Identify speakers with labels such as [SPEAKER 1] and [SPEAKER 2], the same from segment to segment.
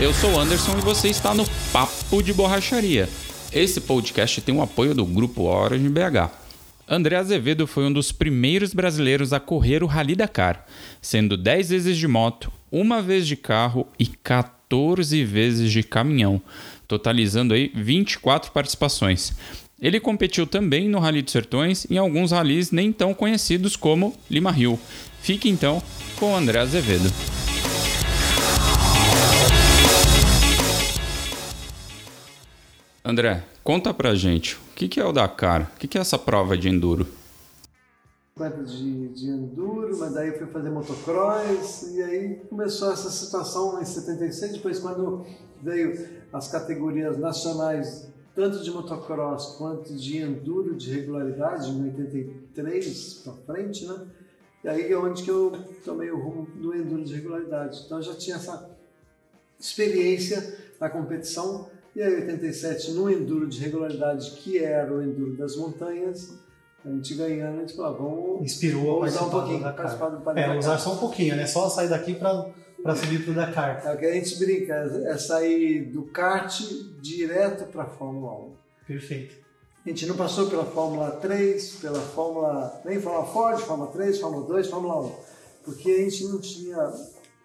[SPEAKER 1] Eu sou o Anderson e você está no Papo de Borracharia. Esse podcast tem o apoio do Grupo Origin BH. André Azevedo foi um dos primeiros brasileiros a correr o Rally Dakar, sendo 10 vezes de moto, uma vez de carro e 14 vezes de caminhão, totalizando aí 24 participações. Ele competiu também no Rally dos Sertões e em alguns rallies nem tão conhecidos como Lima Rio. Fique então com André Azevedo. André, conta pra gente, o que é o Dakar? O que é essa prova de enduro?
[SPEAKER 2] De, de enduro, mas daí eu fui fazer motocross e aí começou essa situação em 76, depois quando veio as categorias nacionais tanto de motocross quanto de enduro de regularidade, em 83 para frente, né? E aí é onde que eu tomei o rumo do enduro de regularidade. Então eu já tinha essa experiência na competição. E aí, 87, no enduro de regularidade, que era o enduro das montanhas, a gente ganhando, a gente falou, ah, vamos
[SPEAKER 3] Inspirou
[SPEAKER 2] usar um pouquinho, participar do
[SPEAKER 3] É, usar só um pouquinho, né? Só sair daqui para para subir para o Dakar.
[SPEAKER 2] É o que a gente brinca, é sair do kart direto para a Fórmula 1.
[SPEAKER 3] Perfeito.
[SPEAKER 2] A gente não passou pela Fórmula 3, pela Fórmula. nem Fórmula Ford, Fórmula 3, Fórmula 2, Fórmula 1. Porque a gente não tinha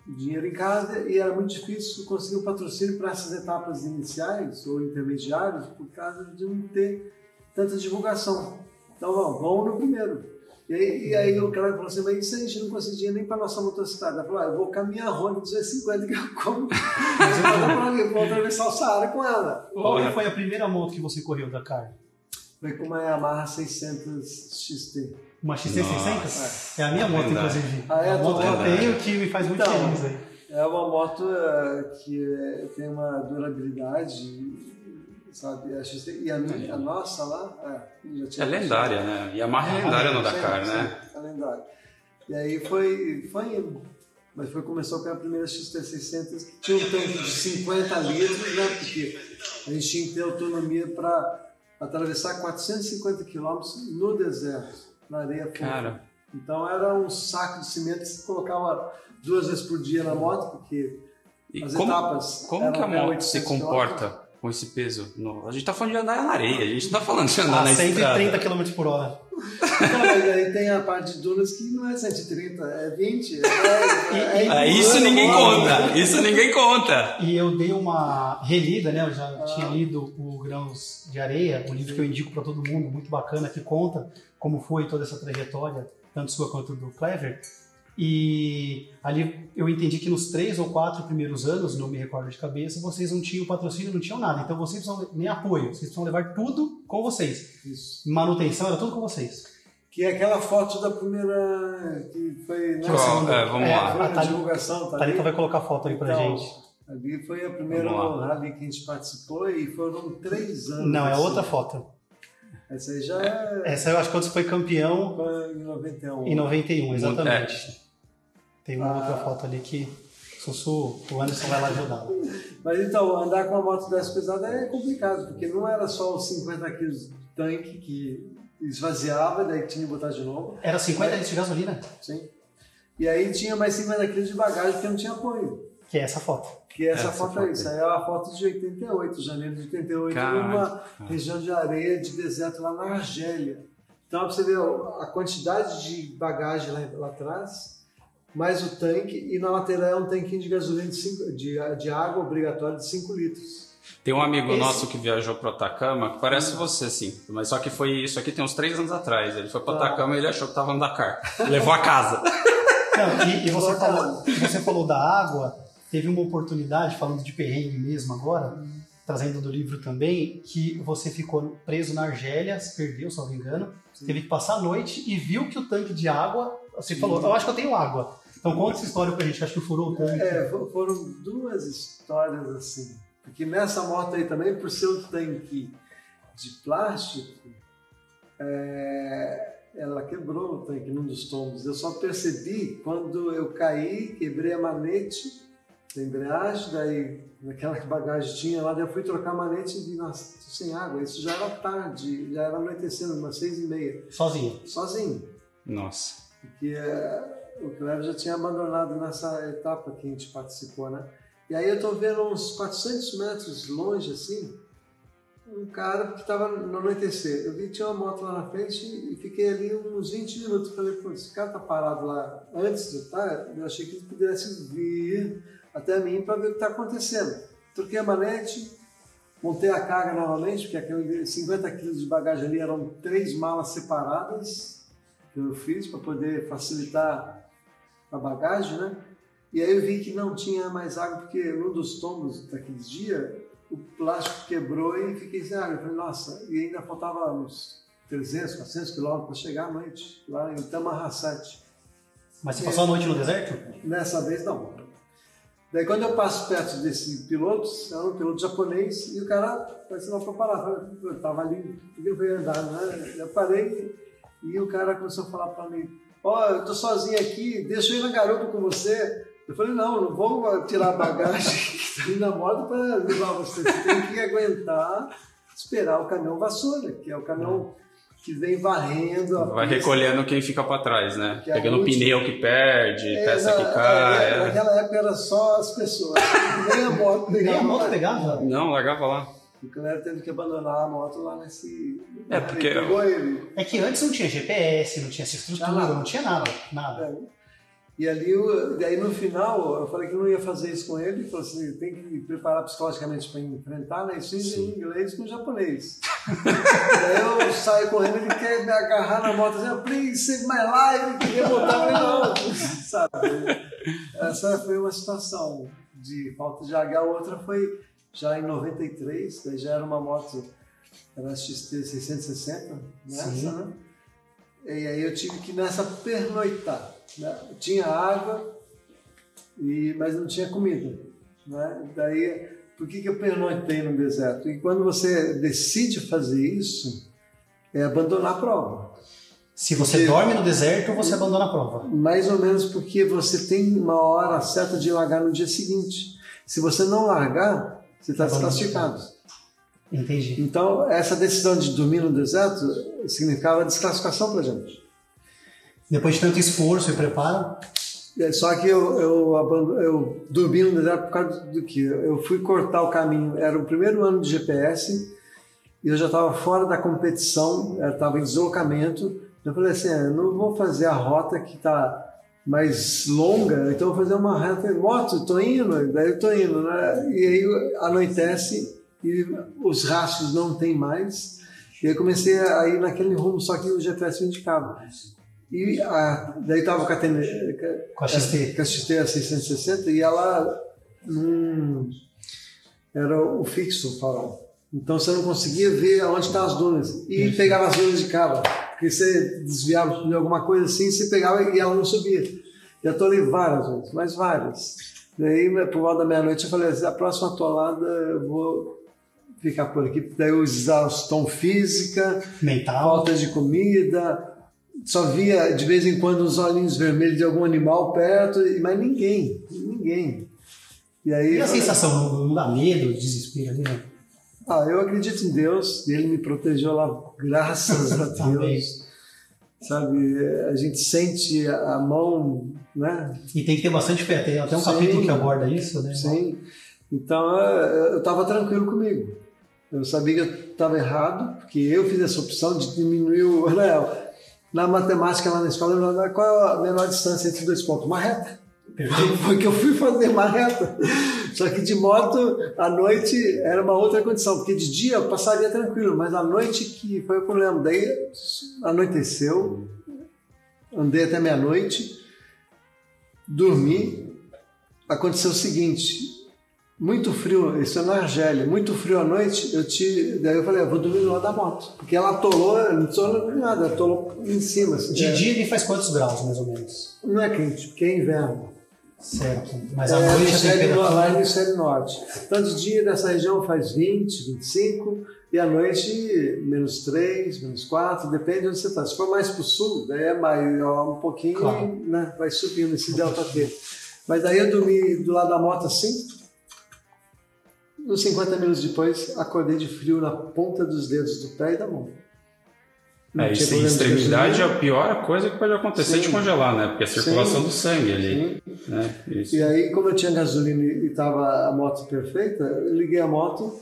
[SPEAKER 2] dinheiro em casa e era muito difícil conseguir um patrocínio para essas etapas iniciais ou intermediárias por causa de não ter tanta divulgação. Então vamos, vamos no primeiro. E aí, e aí o cara falou assim, mas isso a gente não conseguia nem para nossa motocicleta. Ela falou, ah, eu vou caminhar a Honda 250 que eu como. eu vou atravessar o Saara com ela.
[SPEAKER 3] Qual foi a primeira moto que você correu, Dakar?
[SPEAKER 2] Foi com uma Yamaha 600 XT.
[SPEAKER 3] Uma XT600? É. é a minha moto, inclusive.
[SPEAKER 2] Ah, é a
[SPEAKER 3] moto que eu tenho que me faz muito então, feliz. Aí.
[SPEAKER 2] É uma moto uh, que uh, tem uma durabilidade sabe? A XT, e a, minha, a nossa lá,
[SPEAKER 1] é, já tinha é lendária, né? Yamaha é lendária no Dakar, né?
[SPEAKER 2] É lendária. E aí foi, foi mas foi começou com a primeira XT600 que tinha um tanque de 50 litros, né? Porque a gente tinha que ter autonomia para atravessar 450 quilômetros no deserto, na areia fofa. Cara. Então era um saco de cimento que você colocava duas vezes por dia na moto, porque
[SPEAKER 1] e as como, etapas. Como que a moto se comporta com esse peso. No... A gente tá falando de andar na areia, a gente não tá falando de andar ah, na
[SPEAKER 3] 130 km por hora.
[SPEAKER 2] Não, mas aí tem a parte de dunas que não é 130, é 20. É, é,
[SPEAKER 1] é, isso ninguém conta, isso ninguém conta.
[SPEAKER 3] E eu dei uma relida, né? Eu já ah. tinha lido o Grãos de Areia, um livro que eu indico para todo mundo, muito bacana, que conta como foi toda essa trajetória, tanto sua quanto do Clever. E ali eu entendi que nos três ou quatro primeiros anos, não me recordo de cabeça, vocês não tinham patrocínio, não tinham nada. Então vocês precisam nem apoio, vocês precisam levar tudo com vocês. Isso. Manutenção era tudo com vocês.
[SPEAKER 2] Que é aquela foto da primeira. que foi.
[SPEAKER 1] Né, oh, é, vamos é, lá.
[SPEAKER 2] A, a divulgação.
[SPEAKER 3] Tá Thalita vai colocar a foto aí pra então, gente.
[SPEAKER 2] Ali foi a primeira rally que a gente participou e foram três anos.
[SPEAKER 3] Não, é assim. outra foto.
[SPEAKER 2] Essa aí já é.
[SPEAKER 3] Essa eu acho que quando você foi campeão.
[SPEAKER 2] Foi em 91.
[SPEAKER 3] Em 91, exatamente. É. Tem uma ah. outra foto ali que Sussu, o Anderson vai lá ajudar.
[SPEAKER 2] Mas então, andar com a moto dessa pesada é complicado, porque não era só os 50 quilos de tanque que esvaziava, daí tinha que botar de novo.
[SPEAKER 3] Era 50 litros de gasolina?
[SPEAKER 2] Sim. E aí tinha mais 50 quilos de bagagem porque não tinha apoio.
[SPEAKER 3] Que é essa foto.
[SPEAKER 2] Que é essa, essa foto, aí. Isso aí é uma foto de 88, janeiro de 88, Caraca. numa região de areia de deserto lá na Argélia. Então, pra você ver a quantidade de bagagem lá, lá atrás, mais o tanque, e na lateral é um tanquinho de gasolina de, cinco, de, de água obrigatório de 5 litros.
[SPEAKER 1] Tem um amigo Esse... nosso que viajou para Atacama, que parece você, sim. Mas só que foi isso aqui tem uns três anos atrás. Ele foi para ah. Atacama e ele achou que estava no Dakar. Levou a casa.
[SPEAKER 3] Não, e, e você, falou, você falou da água. Teve uma oportunidade, falando de perrengue mesmo agora, hum. trazendo do livro também, que você ficou preso na Argélia, se perdeu, se não me engano. Sim. Teve que passar a noite e viu que o tanque de água. Você falou, eu acho que eu tenho água. Então conta essa história pra gente, acho que furou o tanque.
[SPEAKER 2] É, foram duas histórias assim. Porque nessa moto aí também, por ser um tanque de plástico, é, ela quebrou o tanque num dos tombos. Eu só percebi quando eu caí, quebrei a manete da embreagem, daí naquela bagagem tinha lá, daí eu fui trocar a manete e vi, nossa, tô sem água. Isso já era tarde, já era anoitecendo, umas seis e meia.
[SPEAKER 3] Sozinho?
[SPEAKER 2] Sozinho.
[SPEAKER 1] Nossa.
[SPEAKER 2] Porque é, o Cleber já tinha abandonado nessa etapa que a gente participou, né? E aí eu tô vendo uns 400 metros longe, assim, um cara que estava no anoitecer. Eu vi que tinha uma moto lá na frente e fiquei ali uns 20 minutos. Falei, pô, esse cara tá parado lá antes de estar, eu achei que ele pudesse vir até mim para ver o que está acontecendo. Troquei a manete, montei a carga novamente, porque aqueles 50 quilos de bagagem ali eram três malas separadas que eu fiz para poder facilitar a bagagem, né? E aí eu vi que não tinha mais água, porque num dos tombos daqueles dias, o plástico quebrou e fiquei sem água. Eu falei, nossa, e ainda faltava uns 300, 400 quilômetros para chegar à noite, lá em Tamarracete.
[SPEAKER 3] Mas você passou a noite no deserto?
[SPEAKER 2] Nessa vez não. Daí quando eu passo perto desse piloto, é um piloto japonês, e o cara parece não para parar. Eu estava ali, eu fui andar, né? Eu parei e o cara começou a falar para mim, ó, oh, eu tô sozinho aqui, deixa eu ir na garupa com você. Eu falei, não, não vou tirar a bagagem que ali na moto para levar você. Você tem que aguentar, esperar o caminhão vassoura, que é o caminhão que vem varrendo.
[SPEAKER 1] Vai pista. recolhendo quem fica para trás, né? Que Pegando o pneu que perde, é, peça que cai.
[SPEAKER 2] É, é. Naquela época era só as pessoas. Nem a moto
[SPEAKER 3] pegava. Nem a moto pegava?
[SPEAKER 1] Não, largava lá.
[SPEAKER 2] O Cléber teve que abandonar a moto lá nesse.
[SPEAKER 1] É, porque.
[SPEAKER 3] Ele. É que antes não tinha GPS, não tinha essa estrutura, não tinha nada. Nada. É.
[SPEAKER 2] E ali, eu, aí no final, eu falei que não ia fazer isso com ele, ele falou assim, tem que preparar psicologicamente para enfrentar, né? Isso em inglês com japonês. aí eu saio correndo, ele quer me agarrar na moto, assim, please save my life, ele queria botar não, sabe? Essa foi uma situação de falta de água. A outra foi já em 93, daí já era uma moto, era a XT 660, nessa, né? E aí eu tive que nessa pernoitar. Né? Tinha água, e, mas não tinha comida. Né? Daí, por que, que eu pernoitei no deserto? E quando você decide fazer isso, é abandonar a prova.
[SPEAKER 3] Se você porque, dorme no deserto, você abandona a prova.
[SPEAKER 2] Mais ou menos porque você tem uma hora certa de largar no dia seguinte. Se você não largar, você está desclassificado.
[SPEAKER 3] Entendi.
[SPEAKER 2] Então, essa decisão de dormir no deserto significava desclassificação para gente.
[SPEAKER 3] Depois de tanto esforço e preparo?
[SPEAKER 2] É, só que eu, eu, eu dormi no deserto por causa do que? Eu fui cortar o caminho. Era o primeiro ano de GPS e eu já estava fora da competição, estava em deslocamento. Eu falei assim: é, eu não vou fazer a rota que está mais longa, então eu vou fazer uma reta moto, estou indo, daí eu estou indo, né? E aí anoitece e os rastros não tem mais. E aí comecei a ir naquele rumo, só que o GPS me indicava. E a, daí estava com a, TN,
[SPEAKER 3] com a XT.
[SPEAKER 2] Com a XT a 660 e ela era o fixo, falava. Então você não conseguia ver aonde estavam as dunas. E Isso. pegava as dunas de cara. Porque você desviava de alguma coisa assim, você pegava e ela não subia. Já estou ali várias vezes, mas várias. Daí, por volta da meia-noite, eu falei assim, a próxima atolada eu vou ficar por aqui. Daí o exaustão física,
[SPEAKER 3] mental,
[SPEAKER 2] falta de comida, só via de vez em quando os olhinhos vermelhos de algum animal perto, mas ninguém, ninguém.
[SPEAKER 3] E, aí, e a sensação, não dá medo, desespero ali, né?
[SPEAKER 2] Ah, eu acredito em Deus, ele me protegeu lá, graças a Deus. Sabe, a gente sente a mão, né?
[SPEAKER 3] E tem que ter bastante fé, tem até um Sim. capítulo que aborda isso, né?
[SPEAKER 2] Sim. Então eu estava tranquilo comigo. Eu sabia que eu estava errado, porque eu fiz essa opção de diminuir o. Né, na matemática lá na escola, qual é a menor distância entre dois pontos? Uma reta. Foi que eu fui fazer uma reta. Só que de moto, à noite era uma outra condição, porque de dia eu passaria tranquilo, mas à noite que foi o problema. Daí anoiteceu, andei até meia-noite, dormi. Aconteceu o seguinte: muito frio, isso é na Argélia, muito frio à noite, eu te, daí eu falei, eu vou dormir no lado da moto, porque ela atolou, não atolou nada, atolou em cima. Assim,
[SPEAKER 3] de é. dia ele faz quantos graus, mais ou menos?
[SPEAKER 2] Não é quente, porque é inverno.
[SPEAKER 3] Certo, mas à é, noite a temperatura...
[SPEAKER 2] Lá no hemisfério norte. Então de dia nessa região faz 20, 25, e à noite menos 3, menos 4, depende de onde você está. Se for mais para o sul, daí é maior um pouquinho, claro. né, vai subindo esse delta T. Mas daí eu dormi do lado da moto assim, Uns 50 minutos depois, acordei de frio na ponta dos dedos do pé e da mão. Não
[SPEAKER 1] É,
[SPEAKER 2] de
[SPEAKER 1] extremidade é a pior coisa que pode acontecer de
[SPEAKER 2] Sim.
[SPEAKER 1] congelar, né? Porque a circulação
[SPEAKER 2] Sim.
[SPEAKER 1] do sangue ali. Né? Isso.
[SPEAKER 2] E aí, como eu tinha gasolina e estava a moto perfeita, eu liguei a moto,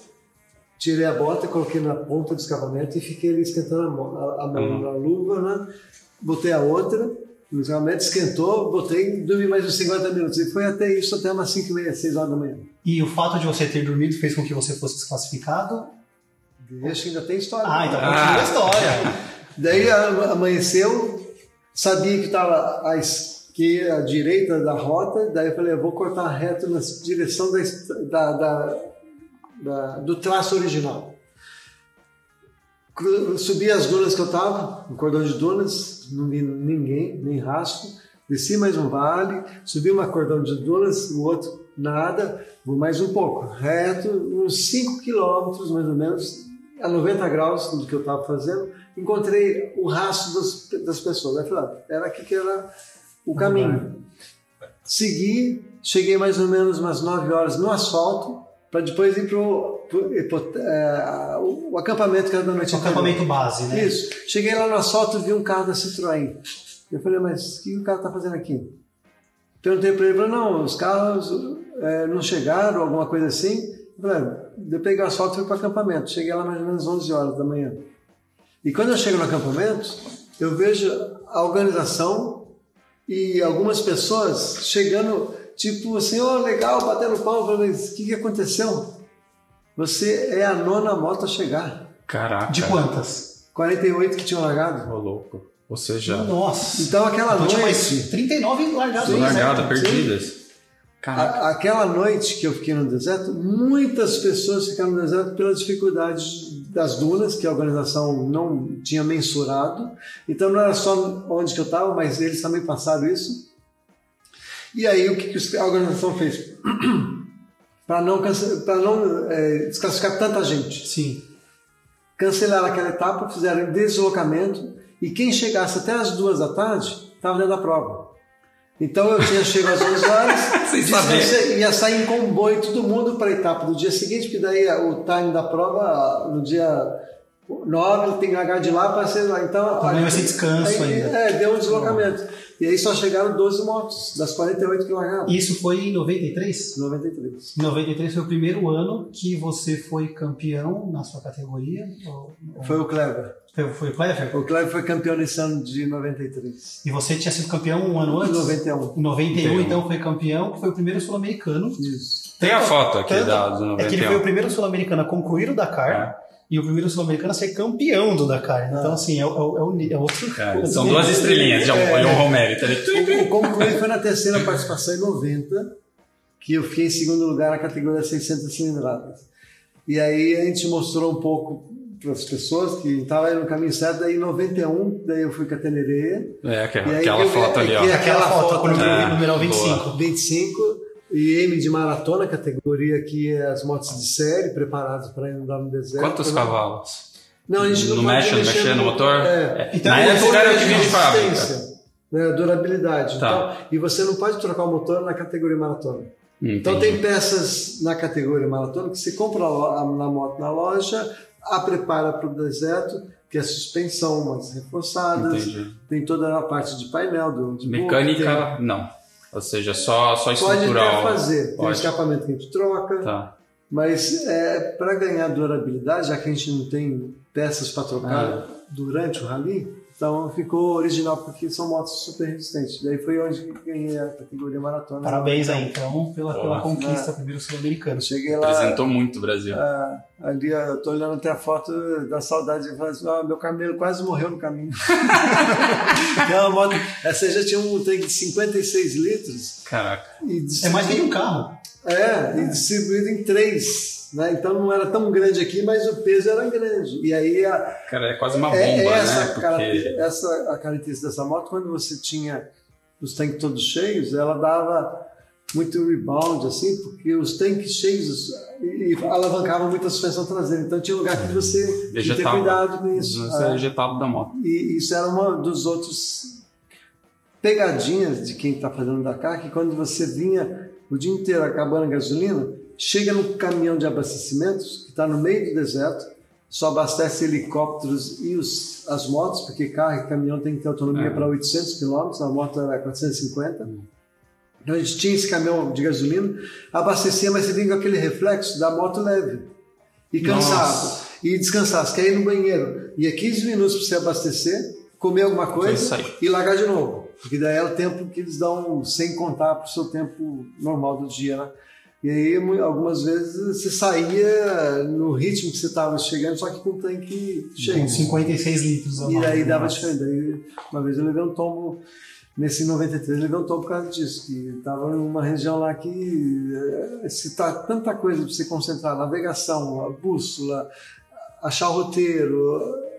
[SPEAKER 2] tirei a bota, coloquei na ponta do escapamento e fiquei ali esquentando a mão, a, a mão
[SPEAKER 1] Uhum.
[SPEAKER 2] na luva, né? Botei a outra, no escapamento, esquentou, botei e dormi mais uns 50 minutos. E foi até isso, até umas 5 e meia, 6 horas da manhã.
[SPEAKER 3] E o fato de você ter dormido fez com que você fosse desclassificado?
[SPEAKER 2] Deixa, ainda tem história.
[SPEAKER 3] Ah, então
[SPEAKER 1] Ah.
[SPEAKER 3] continua a história.
[SPEAKER 2] Daí amanheceu, sabia que estava à esquerda, à direita da rota, daí eu falei, eu vou cortar reto na direção da, da- da- do traço original. Subi as dunas que eu estava, um cordão de dunas, não vi ninguém, nem rastro. Desci mais um vale, subi uma cordão de dunas, o outro nada, vou mais um pouco, reto, uns 5 quilômetros mais ou menos, a 90 graus do que eu estava fazendo, encontrei o rastro das, das pessoas. Aí falei, ah, era aqui que era o caminho. Segui, cheguei mais ou menos umas 9 horas no asfalto, para depois ir para o acampamento que era da noite
[SPEAKER 3] O acampamento base, né?
[SPEAKER 2] Isso. Cheguei lá no asfalto e vi um carro da Citroën. Eu falei, mas o que o cara está fazendo aqui? Perguntei para ele, falou, não, os carros eh, não chegaram, alguma coisa assim. Eu falei, "Ah, eu peguei o asfalto e fui para o acampamento. Cheguei lá mais ou menos 11 horas da manhã. E quando eu chego no acampamento, eu vejo a organização e algumas pessoas chegando, tipo assim, oh, legal, batendo palma. Mas o que, que aconteceu? Você é a nona moto a chegar.
[SPEAKER 1] Caraca.
[SPEAKER 3] De quantas?
[SPEAKER 2] 48 que tinham largado.
[SPEAKER 1] Ô, louco. Ou seja,
[SPEAKER 3] Nossa.
[SPEAKER 2] Então aquela
[SPEAKER 3] Então tinha
[SPEAKER 2] noite,
[SPEAKER 3] mais 39 largados
[SPEAKER 1] tudo
[SPEAKER 3] no
[SPEAKER 1] largada, perdidas. Caraca.
[SPEAKER 2] A- aquela noite que eu fiquei no deserto, muitas pessoas ficaram no deserto pela dificuldade das dunas que a organização não tinha mensurado. Então não era só onde que eu estava, mas eles também passaram isso. E aí o que, que a organização fez para não pra não eh, desclassificar tanta gente?
[SPEAKER 3] Sim.
[SPEAKER 2] cancelaram aquela etapa, fizeram deslocamento e quem chegasse até as duas da tarde estava dentro da prova. Então eu tinha chegado às 11 horas, descansei, ia sair em comboio todo mundo para a etapa do dia seguinte, porque daí o time da prova no dia 9 tem que largar de lá para ser lá. Então,
[SPEAKER 3] Também vai ser descanso
[SPEAKER 2] aí,
[SPEAKER 3] ainda.
[SPEAKER 2] É, deu um deslocamento. E aí só chegaram 12 motos, das 48 que largaram.
[SPEAKER 3] Isso foi em 93?
[SPEAKER 2] 93.
[SPEAKER 3] Em 93 foi o primeiro ano que você foi campeão na sua categoria? Ou-
[SPEAKER 2] Foi o Clever.
[SPEAKER 3] Foi, foi o Clever?
[SPEAKER 2] O Clever foi campeão nesse ano de 93.
[SPEAKER 3] E você tinha sido campeão um ano antes?
[SPEAKER 2] 91.
[SPEAKER 3] Em 91,
[SPEAKER 1] 91.
[SPEAKER 3] então foi campeão, que foi o primeiro sul-americano.
[SPEAKER 2] Isso.
[SPEAKER 1] Tem a foto aqui
[SPEAKER 3] Tanto-
[SPEAKER 1] da do
[SPEAKER 3] É que ele foi o
[SPEAKER 1] 91.
[SPEAKER 3] primeiro sul-americano a concluir o Dakar e o primeiro sul-americano a ser campeão do Dakar. Então, assim, é, o- é, o- é, o- é outro.
[SPEAKER 1] Cara, são duas estrelinhas, já
[SPEAKER 2] É.
[SPEAKER 1] foi o Romero. Tá.
[SPEAKER 2] O concluí foi na terceira participação em 90, que eu fiquei em segundo lugar na categoria 600 cilindradas. E aí a gente mostrou um pouco para as pessoas que estava no caminho certo. Daí em 91, daí eu fui com a Tenerê,
[SPEAKER 1] É, aquela,
[SPEAKER 2] E aí
[SPEAKER 1] aquela
[SPEAKER 2] que eu-
[SPEAKER 1] foto ali, ó.
[SPEAKER 2] que é-
[SPEAKER 3] Aquela
[SPEAKER 2] Aquela
[SPEAKER 3] foto,
[SPEAKER 2] foto,
[SPEAKER 3] com o número,
[SPEAKER 1] é.
[SPEAKER 3] numeral
[SPEAKER 1] Boa.
[SPEAKER 3] 25.
[SPEAKER 2] 25 e M de maratona, categoria que é as motos de série, preparadas para andar no deserto.
[SPEAKER 1] Quantos cavalos?
[SPEAKER 2] Não, a gente não,
[SPEAKER 1] Não mexe, não
[SPEAKER 2] mexer
[SPEAKER 1] mexe no motor?
[SPEAKER 2] É.
[SPEAKER 3] Então,
[SPEAKER 1] Na
[SPEAKER 3] o
[SPEAKER 1] época era
[SPEAKER 3] é
[SPEAKER 1] de fábrica.
[SPEAKER 2] resistência, né, durabilidade.
[SPEAKER 1] Tá.
[SPEAKER 2] Então, e você não pode trocar o motor na categoria maratona. Então
[SPEAKER 1] Entendi.
[SPEAKER 2] tem peças na categoria maratona que você compra na moto na loja, a prepara para o deserto, que é suspensão, umas reforçadas,
[SPEAKER 1] Entendi.
[SPEAKER 2] tem toda a parte de painel, do, de boca,
[SPEAKER 1] Mecânica, não. Ou seja, só, só
[SPEAKER 2] tem- pode
[SPEAKER 1] estrutural.
[SPEAKER 2] até fazer, tem um escapamento que a gente troca,
[SPEAKER 1] Tá.
[SPEAKER 2] mas é, para ganhar durabilidade, já que a gente não tem peças para trocar
[SPEAKER 1] Ah.
[SPEAKER 2] durante o rally, então ficou original porque são motos super resistentes. Daí foi onde ganhei a categoria maratona.
[SPEAKER 3] Parabéns aí, então, pela, pela
[SPEAKER 1] Boa.
[SPEAKER 3] conquista, primeiro sul-americano.
[SPEAKER 2] Cheguei lá,
[SPEAKER 1] Representou muito o Brasil.
[SPEAKER 2] ah, ali eu tô olhando até a foto da saudade e falo assim, ah, meu camelo quase morreu no caminho. É moto, essa já tinha um tanque de 56 litros
[SPEAKER 1] Caraca.
[SPEAKER 2] e
[SPEAKER 3] É mais que um carro.
[SPEAKER 2] É, e distribuído em três. Né? Então não era tão grande aqui, mas o peso era grande. E aí a,
[SPEAKER 1] Cara, é quase uma bomba,
[SPEAKER 2] é, essa,
[SPEAKER 1] né? Porque.
[SPEAKER 2] essa a característica dessa moto, quando você tinha os tanques todos cheios, ela dava muito rebound, assim, porque os tanques cheios e, e alavancavam muito a suspensão traseira. Então tinha lugar que você tinha que ter cuidado com isso.
[SPEAKER 1] Você
[SPEAKER 2] É.
[SPEAKER 1] é ejetado da moto.
[SPEAKER 2] E isso era uma dos outros pegadinhas de quem está fazendo Dakar, que quando você vinha o dia inteiro acabando a gasolina, chega no caminhão de abastecimentos, que está no meio do deserto, só abastece helicópteros e os, as motos, porque carro e caminhão tem que ter autonomia
[SPEAKER 1] É.
[SPEAKER 2] para 800 km, a moto era 450. Então a gente tinha esse caminhão de gasolina, abastecia, mas você vinha com aquele reflexo da moto leve. E cansado.
[SPEAKER 1] Nossa.
[SPEAKER 2] E descansar. Você quer ir no banheiro. Ia 15 minutos para você abastecer, comer alguma coisa e largar de novo. Porque daí é o tempo que eles dão sem contar para o seu tempo normal do dia, né? E aí, algumas vezes, você saía no ritmo que você estava chegando, só que com o tanque cheio.
[SPEAKER 3] Com 56 litros.
[SPEAKER 2] E
[SPEAKER 3] mais,
[SPEAKER 2] daí
[SPEAKER 3] né?
[SPEAKER 2] dava diferença. Uma vez eu levei um tombo, nesse 93, eu levei um tombo por causa disso, que estava numa região lá que eh, se tá tanta coisa para você concentrar, navegação, a bússola, achar o roteiro,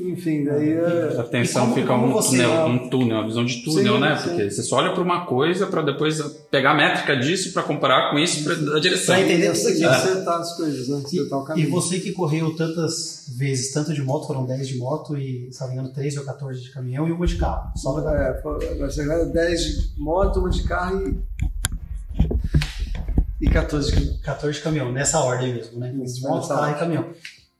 [SPEAKER 2] enfim, daí... eh,
[SPEAKER 1] A tensão
[SPEAKER 3] E como-
[SPEAKER 1] fica um,
[SPEAKER 3] você-
[SPEAKER 1] túnel, um túnel, uma visão de túnel,
[SPEAKER 2] Sim,
[SPEAKER 1] né?
[SPEAKER 2] sim.
[SPEAKER 1] Porque você só olha para uma coisa para depois pegar a métrica disso para comparar com isso para a direção.
[SPEAKER 3] Pra entender
[SPEAKER 2] você tem que
[SPEAKER 3] É.
[SPEAKER 2] acertar as coisas, né? Acertar o
[SPEAKER 3] E, e você que correu tantas vezes, tanto de moto, foram 10 de moto e, se não me engano, 13 ou 14 de caminhão e uma de carro. Só pra dar.
[SPEAKER 2] É, agora 10 de moto, uma de carro e, e 14 de
[SPEAKER 3] 14 de caminhão, nessa ordem mesmo, né? Moto, carro e caminhão.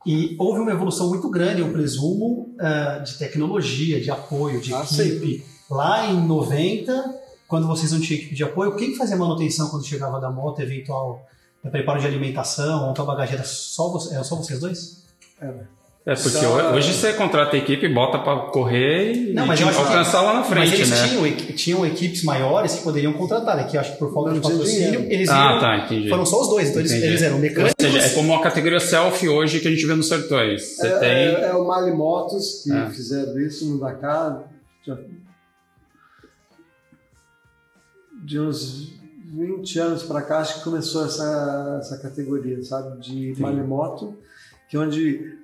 [SPEAKER 3] E houve uma evolução muito grande, eu presumo, ah, de tecnologia, de apoio, de
[SPEAKER 2] Ah,
[SPEAKER 3] equipe. Lá em 90, quando vocês não tinham equipe de apoio, quem que fazia manutenção quando chegava da moto, eventual eh, preparo de alimentação, bagagem era só, você, era só vocês dois?
[SPEAKER 1] É, porque
[SPEAKER 2] Só-
[SPEAKER 1] hoje você contrata a equipe, bota para correr e
[SPEAKER 3] Não, mas acho que-
[SPEAKER 1] alcançar lá na
[SPEAKER 3] Mas
[SPEAKER 1] frente,
[SPEAKER 3] eles
[SPEAKER 1] né?
[SPEAKER 3] tinham, tinham equipes maiores que poderiam contratar, né? Que eu acho que por falta de patrocínio, eles
[SPEAKER 1] Ah,
[SPEAKER 3] viram-
[SPEAKER 1] tá, entendi.
[SPEAKER 3] foram só os dois. Então eles, eles eram
[SPEAKER 1] Ou
[SPEAKER 3] mecânicos.
[SPEAKER 1] seja, é como a categoria selfie hoje que a gente vê nos sertões. Você
[SPEAKER 2] é,
[SPEAKER 1] tem.
[SPEAKER 2] é, é o Mali Motos que
[SPEAKER 1] É.
[SPEAKER 2] fizeram isso no Dakar. Já- De uns 20 anos para cá, acho que começou essa, essa categoria, sabe? De
[SPEAKER 1] Sim.
[SPEAKER 2] Mali Moto, que é onde.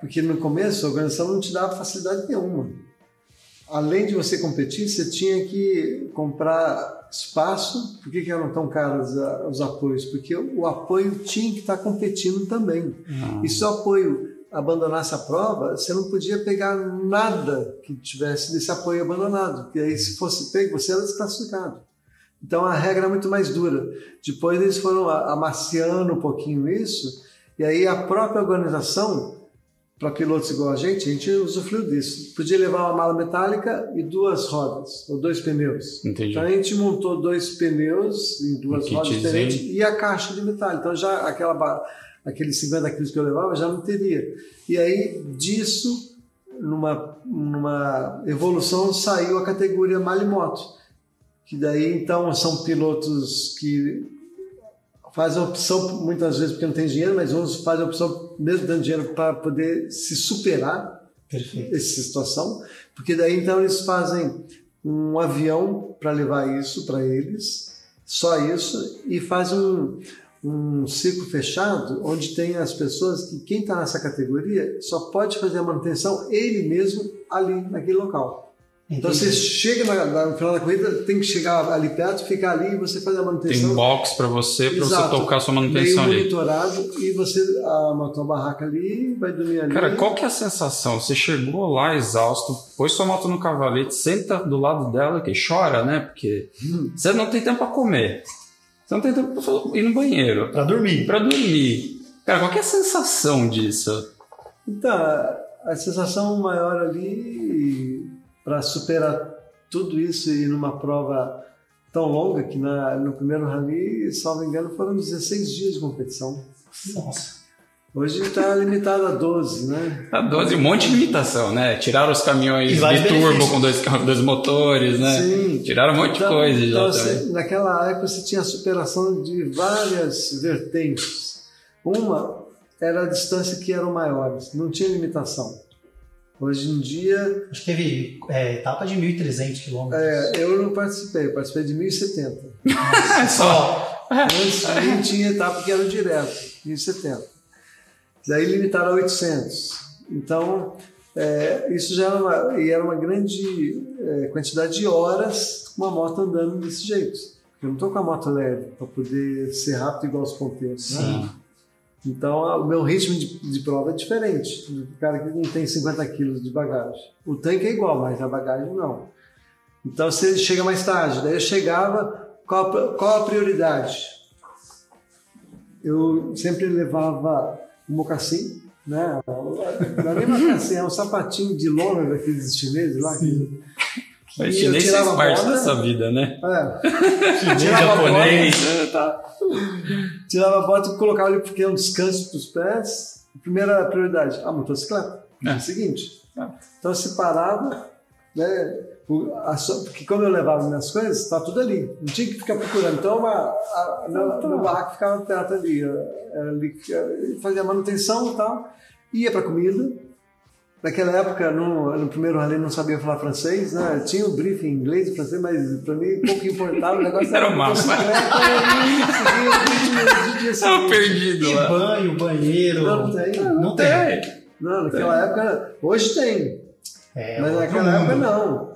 [SPEAKER 2] Porque no começo a organização não te dava facilidade nenhuma. Além de você competir, você tinha que comprar espaço. Por que, que eram tão caros ah, os apoios? Porque o apoio tinha que estar competindo também.
[SPEAKER 1] Ah,
[SPEAKER 2] E se o apoio abandonasse a prova, você não podia pegar nada que tivesse desse apoio abandonado, porque aí se fosse pego, você era desclassificado. Então a regra é muito mais dura. Depois eles foram a- amaciando um pouquinho isso, e aí a própria organização, para pilotos igual a gente, a gente usufruiu disso. Podia levar uma mala metálica e duas rodas, ou dois pneus.
[SPEAKER 1] entendi.
[SPEAKER 2] Então a gente montou dois pneus em duas
[SPEAKER 1] Um
[SPEAKER 2] rodas diferentes e a caixa de metal. Então já aquela aqueles 50 quilos que eu levava já não teria. E aí disso, numa, numa evolução, saiu a categoria Malimoto. Que daí então são pilotos que fazem a opção muitas vezes porque não tem dinheiro, mas uns fazem a opção mesmo dando dinheiro para poder se superar
[SPEAKER 3] Perfeito.
[SPEAKER 2] essa situação, porque daí então eles fazem um avião para levar isso para eles, só isso, e fazem um, um ciclo fechado onde tem as pessoas que quem está nessa categoria só pode fazer a manutenção ele mesmo ali naquele local. Então
[SPEAKER 3] Entendi.
[SPEAKER 2] você chega na- na- no final da corrida, tem que chegar ali perto, ficar ali e você fazer a
[SPEAKER 1] Tem
[SPEAKER 2] manutenção.
[SPEAKER 1] um box para você, para você tocar sua
[SPEAKER 2] meio
[SPEAKER 1] manutenção ali.
[SPEAKER 2] monitorado e você a montou a barraca ali, vai dormir ali.
[SPEAKER 1] Cara, qual que é a sensação? Você chegou lá exausto, pôs sua moto no cavalete, senta do lado dela, que chora, né? Porque você não tem tempo para comer. Você não tem tempo para ir no banheiro,
[SPEAKER 3] Pra dormir.
[SPEAKER 1] para dormir. Cara, qual que é a sensação disso?
[SPEAKER 2] Então, a sensação maior ali para superar tudo isso e numa prova tão longa que na, no primeiro rally, salvo engano, foram 16 dias de competição.
[SPEAKER 3] Nossa.
[SPEAKER 2] Hoje está limitado a 12, né?
[SPEAKER 1] A 12, um monte de limitação, né? Tiraram os caminhões
[SPEAKER 3] E
[SPEAKER 1] biturbo
[SPEAKER 3] benefícios.
[SPEAKER 1] com dois, dois motores, né?
[SPEAKER 2] Sim.
[SPEAKER 1] Tiraram um monte de coisa já
[SPEAKER 2] então, você- naquela época você tinha a superação de várias vertentes. Uma era a distância que eram maiores, não tinha limitação. Hoje em dia,
[SPEAKER 3] Acho que teve é, etapa de 1.300 quilômetros.
[SPEAKER 2] é, eu não participei, eu participei de 1070.
[SPEAKER 1] É só.
[SPEAKER 2] Antes aí tinha etapa que era direto, 1070. Daí limitaram a 800. Então, é, isso já era uma, e era uma grande é, quantidade de horas com uma moto andando desse jeito. Eu não estou com a moto leve para poder ser rápido igual os ponteiros. né?
[SPEAKER 3] Sim.
[SPEAKER 2] Então, o meu ritmo de, de prova é diferente do cara que não tem 50 quilos de bagagem. O tanque é igual, mas a bagagem não. Então, você chega mais tarde. Daí eu chegava, qual, a- qual a prioridade? Eu sempre levava o mocassim, Né? Não é nem macacê, é um sapatinho de lona daqueles chineses lá. Que,
[SPEAKER 1] que Os chineses faz parte dessa vida, né?
[SPEAKER 2] É. Chinês, japonês. Bota, tá. Tirava a bota e colocava ali porque é um descanso para os pés. Primeira prioridade, a motocicleta. É. é o seguinte. É. Então se parava, né? Porque quando eu levava minhas coisas, tá tudo ali. Não tinha que ficar procurando. Então, a, a, meu, meu barraco ficava perto ali. Era ali fazia manutenção e tal. Ia para comida. Naquela época, no, no primeiro rally, não sabia falar francês, né? Tinha o um briefing em inglês e francês, mas para mim pouco importava. O negócio
[SPEAKER 1] era, era o mapa. Estava perdido lá.
[SPEAKER 3] banho, banheiro.
[SPEAKER 2] Não, não tem.
[SPEAKER 3] Não, não tem. tem.
[SPEAKER 2] Não, naquela tem. época, hoje tem. É, mas naquela época não.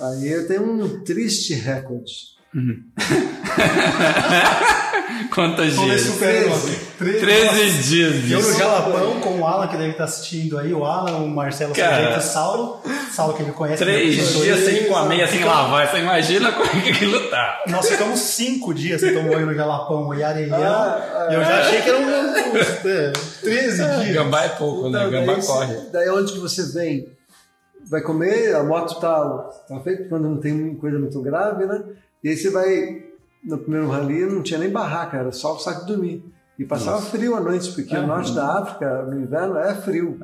[SPEAKER 2] Aí eu tenho um triste recorde. Uhum.
[SPEAKER 1] Quantas dias?
[SPEAKER 3] 13,
[SPEAKER 1] 13, 13 dias.
[SPEAKER 3] Eu no Jalapão com o Alan, que deve estar assistindo aí, o Alan, o Marcelo Sargento, o Saulo. Saulo que ele conhece.
[SPEAKER 1] Três dias sem com a meia, sem lavar. Você imagina como é que aquilo tá.
[SPEAKER 3] Nós ficamos cinco dias sem tomar banho no Jalapão e Areião. Ah, e eu já achei que eram uns 13 é, dias.
[SPEAKER 1] Gambá é pouco, né? então, né? Gambá daí, corre.
[SPEAKER 2] Daí onde que você vem? vai comer, a moto tá, tá feita quando não tem coisa muito grave, né? E aí você vai, no primeiro rally não tinha nem barraca, era só o saco de dormir. E passava Nossa. frio à noite, porque é, o norte da África, no inverno, é frio.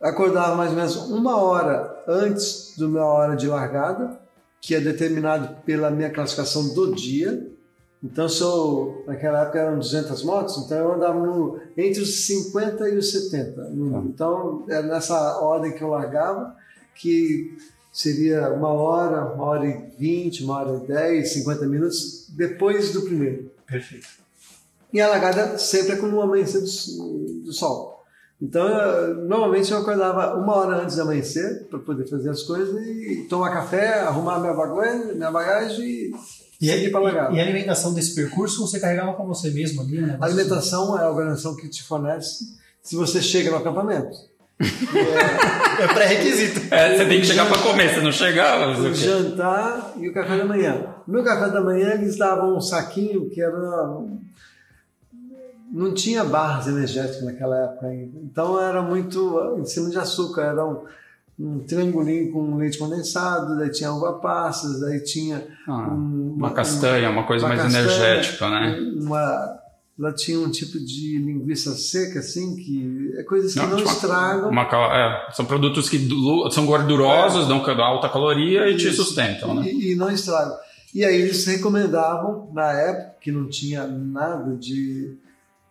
[SPEAKER 2] Acordava mais ou menos uma hora antes da minha hora de largada, que é determinado pela minha classificação do dia. Então, sou, naquela época eram 200 motos, então eu andava no, entre os 50 e os 70. No, tá. então, é nessa ordem que eu largava, que seria uma hora, uma hora e vinte, uma hora e dez, 50 minutos depois do primeiro.
[SPEAKER 3] Perfeito.
[SPEAKER 2] E a largada sempre é com o amanhecer do, do sol. Então, eu, normalmente eu acordava uma hora antes do amanhecer para poder fazer as coisas e tomar café, arrumar minha bagagem, minha bagagem e
[SPEAKER 3] e, a, e, a alimentação desse percurso você carregava com você mesmo ali?
[SPEAKER 2] Né? A alimentação é a organização que te fornece se você chega no acampamento.
[SPEAKER 3] É, é pré-requisito.
[SPEAKER 1] É, você tem que chegar para comer, você não chegava.
[SPEAKER 2] O jantar e o café da manhã. No café da manhã eles davam um saquinho que era. Não tinha barras energéticas naquela época ainda. Então era muito em cima de açúcar. Era um, um triangulinho com leite condensado, daí tinha uva passas, daí tinha
[SPEAKER 1] ah, um, uma, uma, castanha, uma coisa uma mais castanha, energética, né?
[SPEAKER 2] Uma, ela tinha um tipo de linguiça seca, assim, que é coisas que não, não tipo estragam.
[SPEAKER 1] Uma, é, são produtos que são gordurosos, é. dão alta caloria e te sustentam, né?
[SPEAKER 2] E, e não estragam. E aí eles recomendavam, na época, que não tinha nada de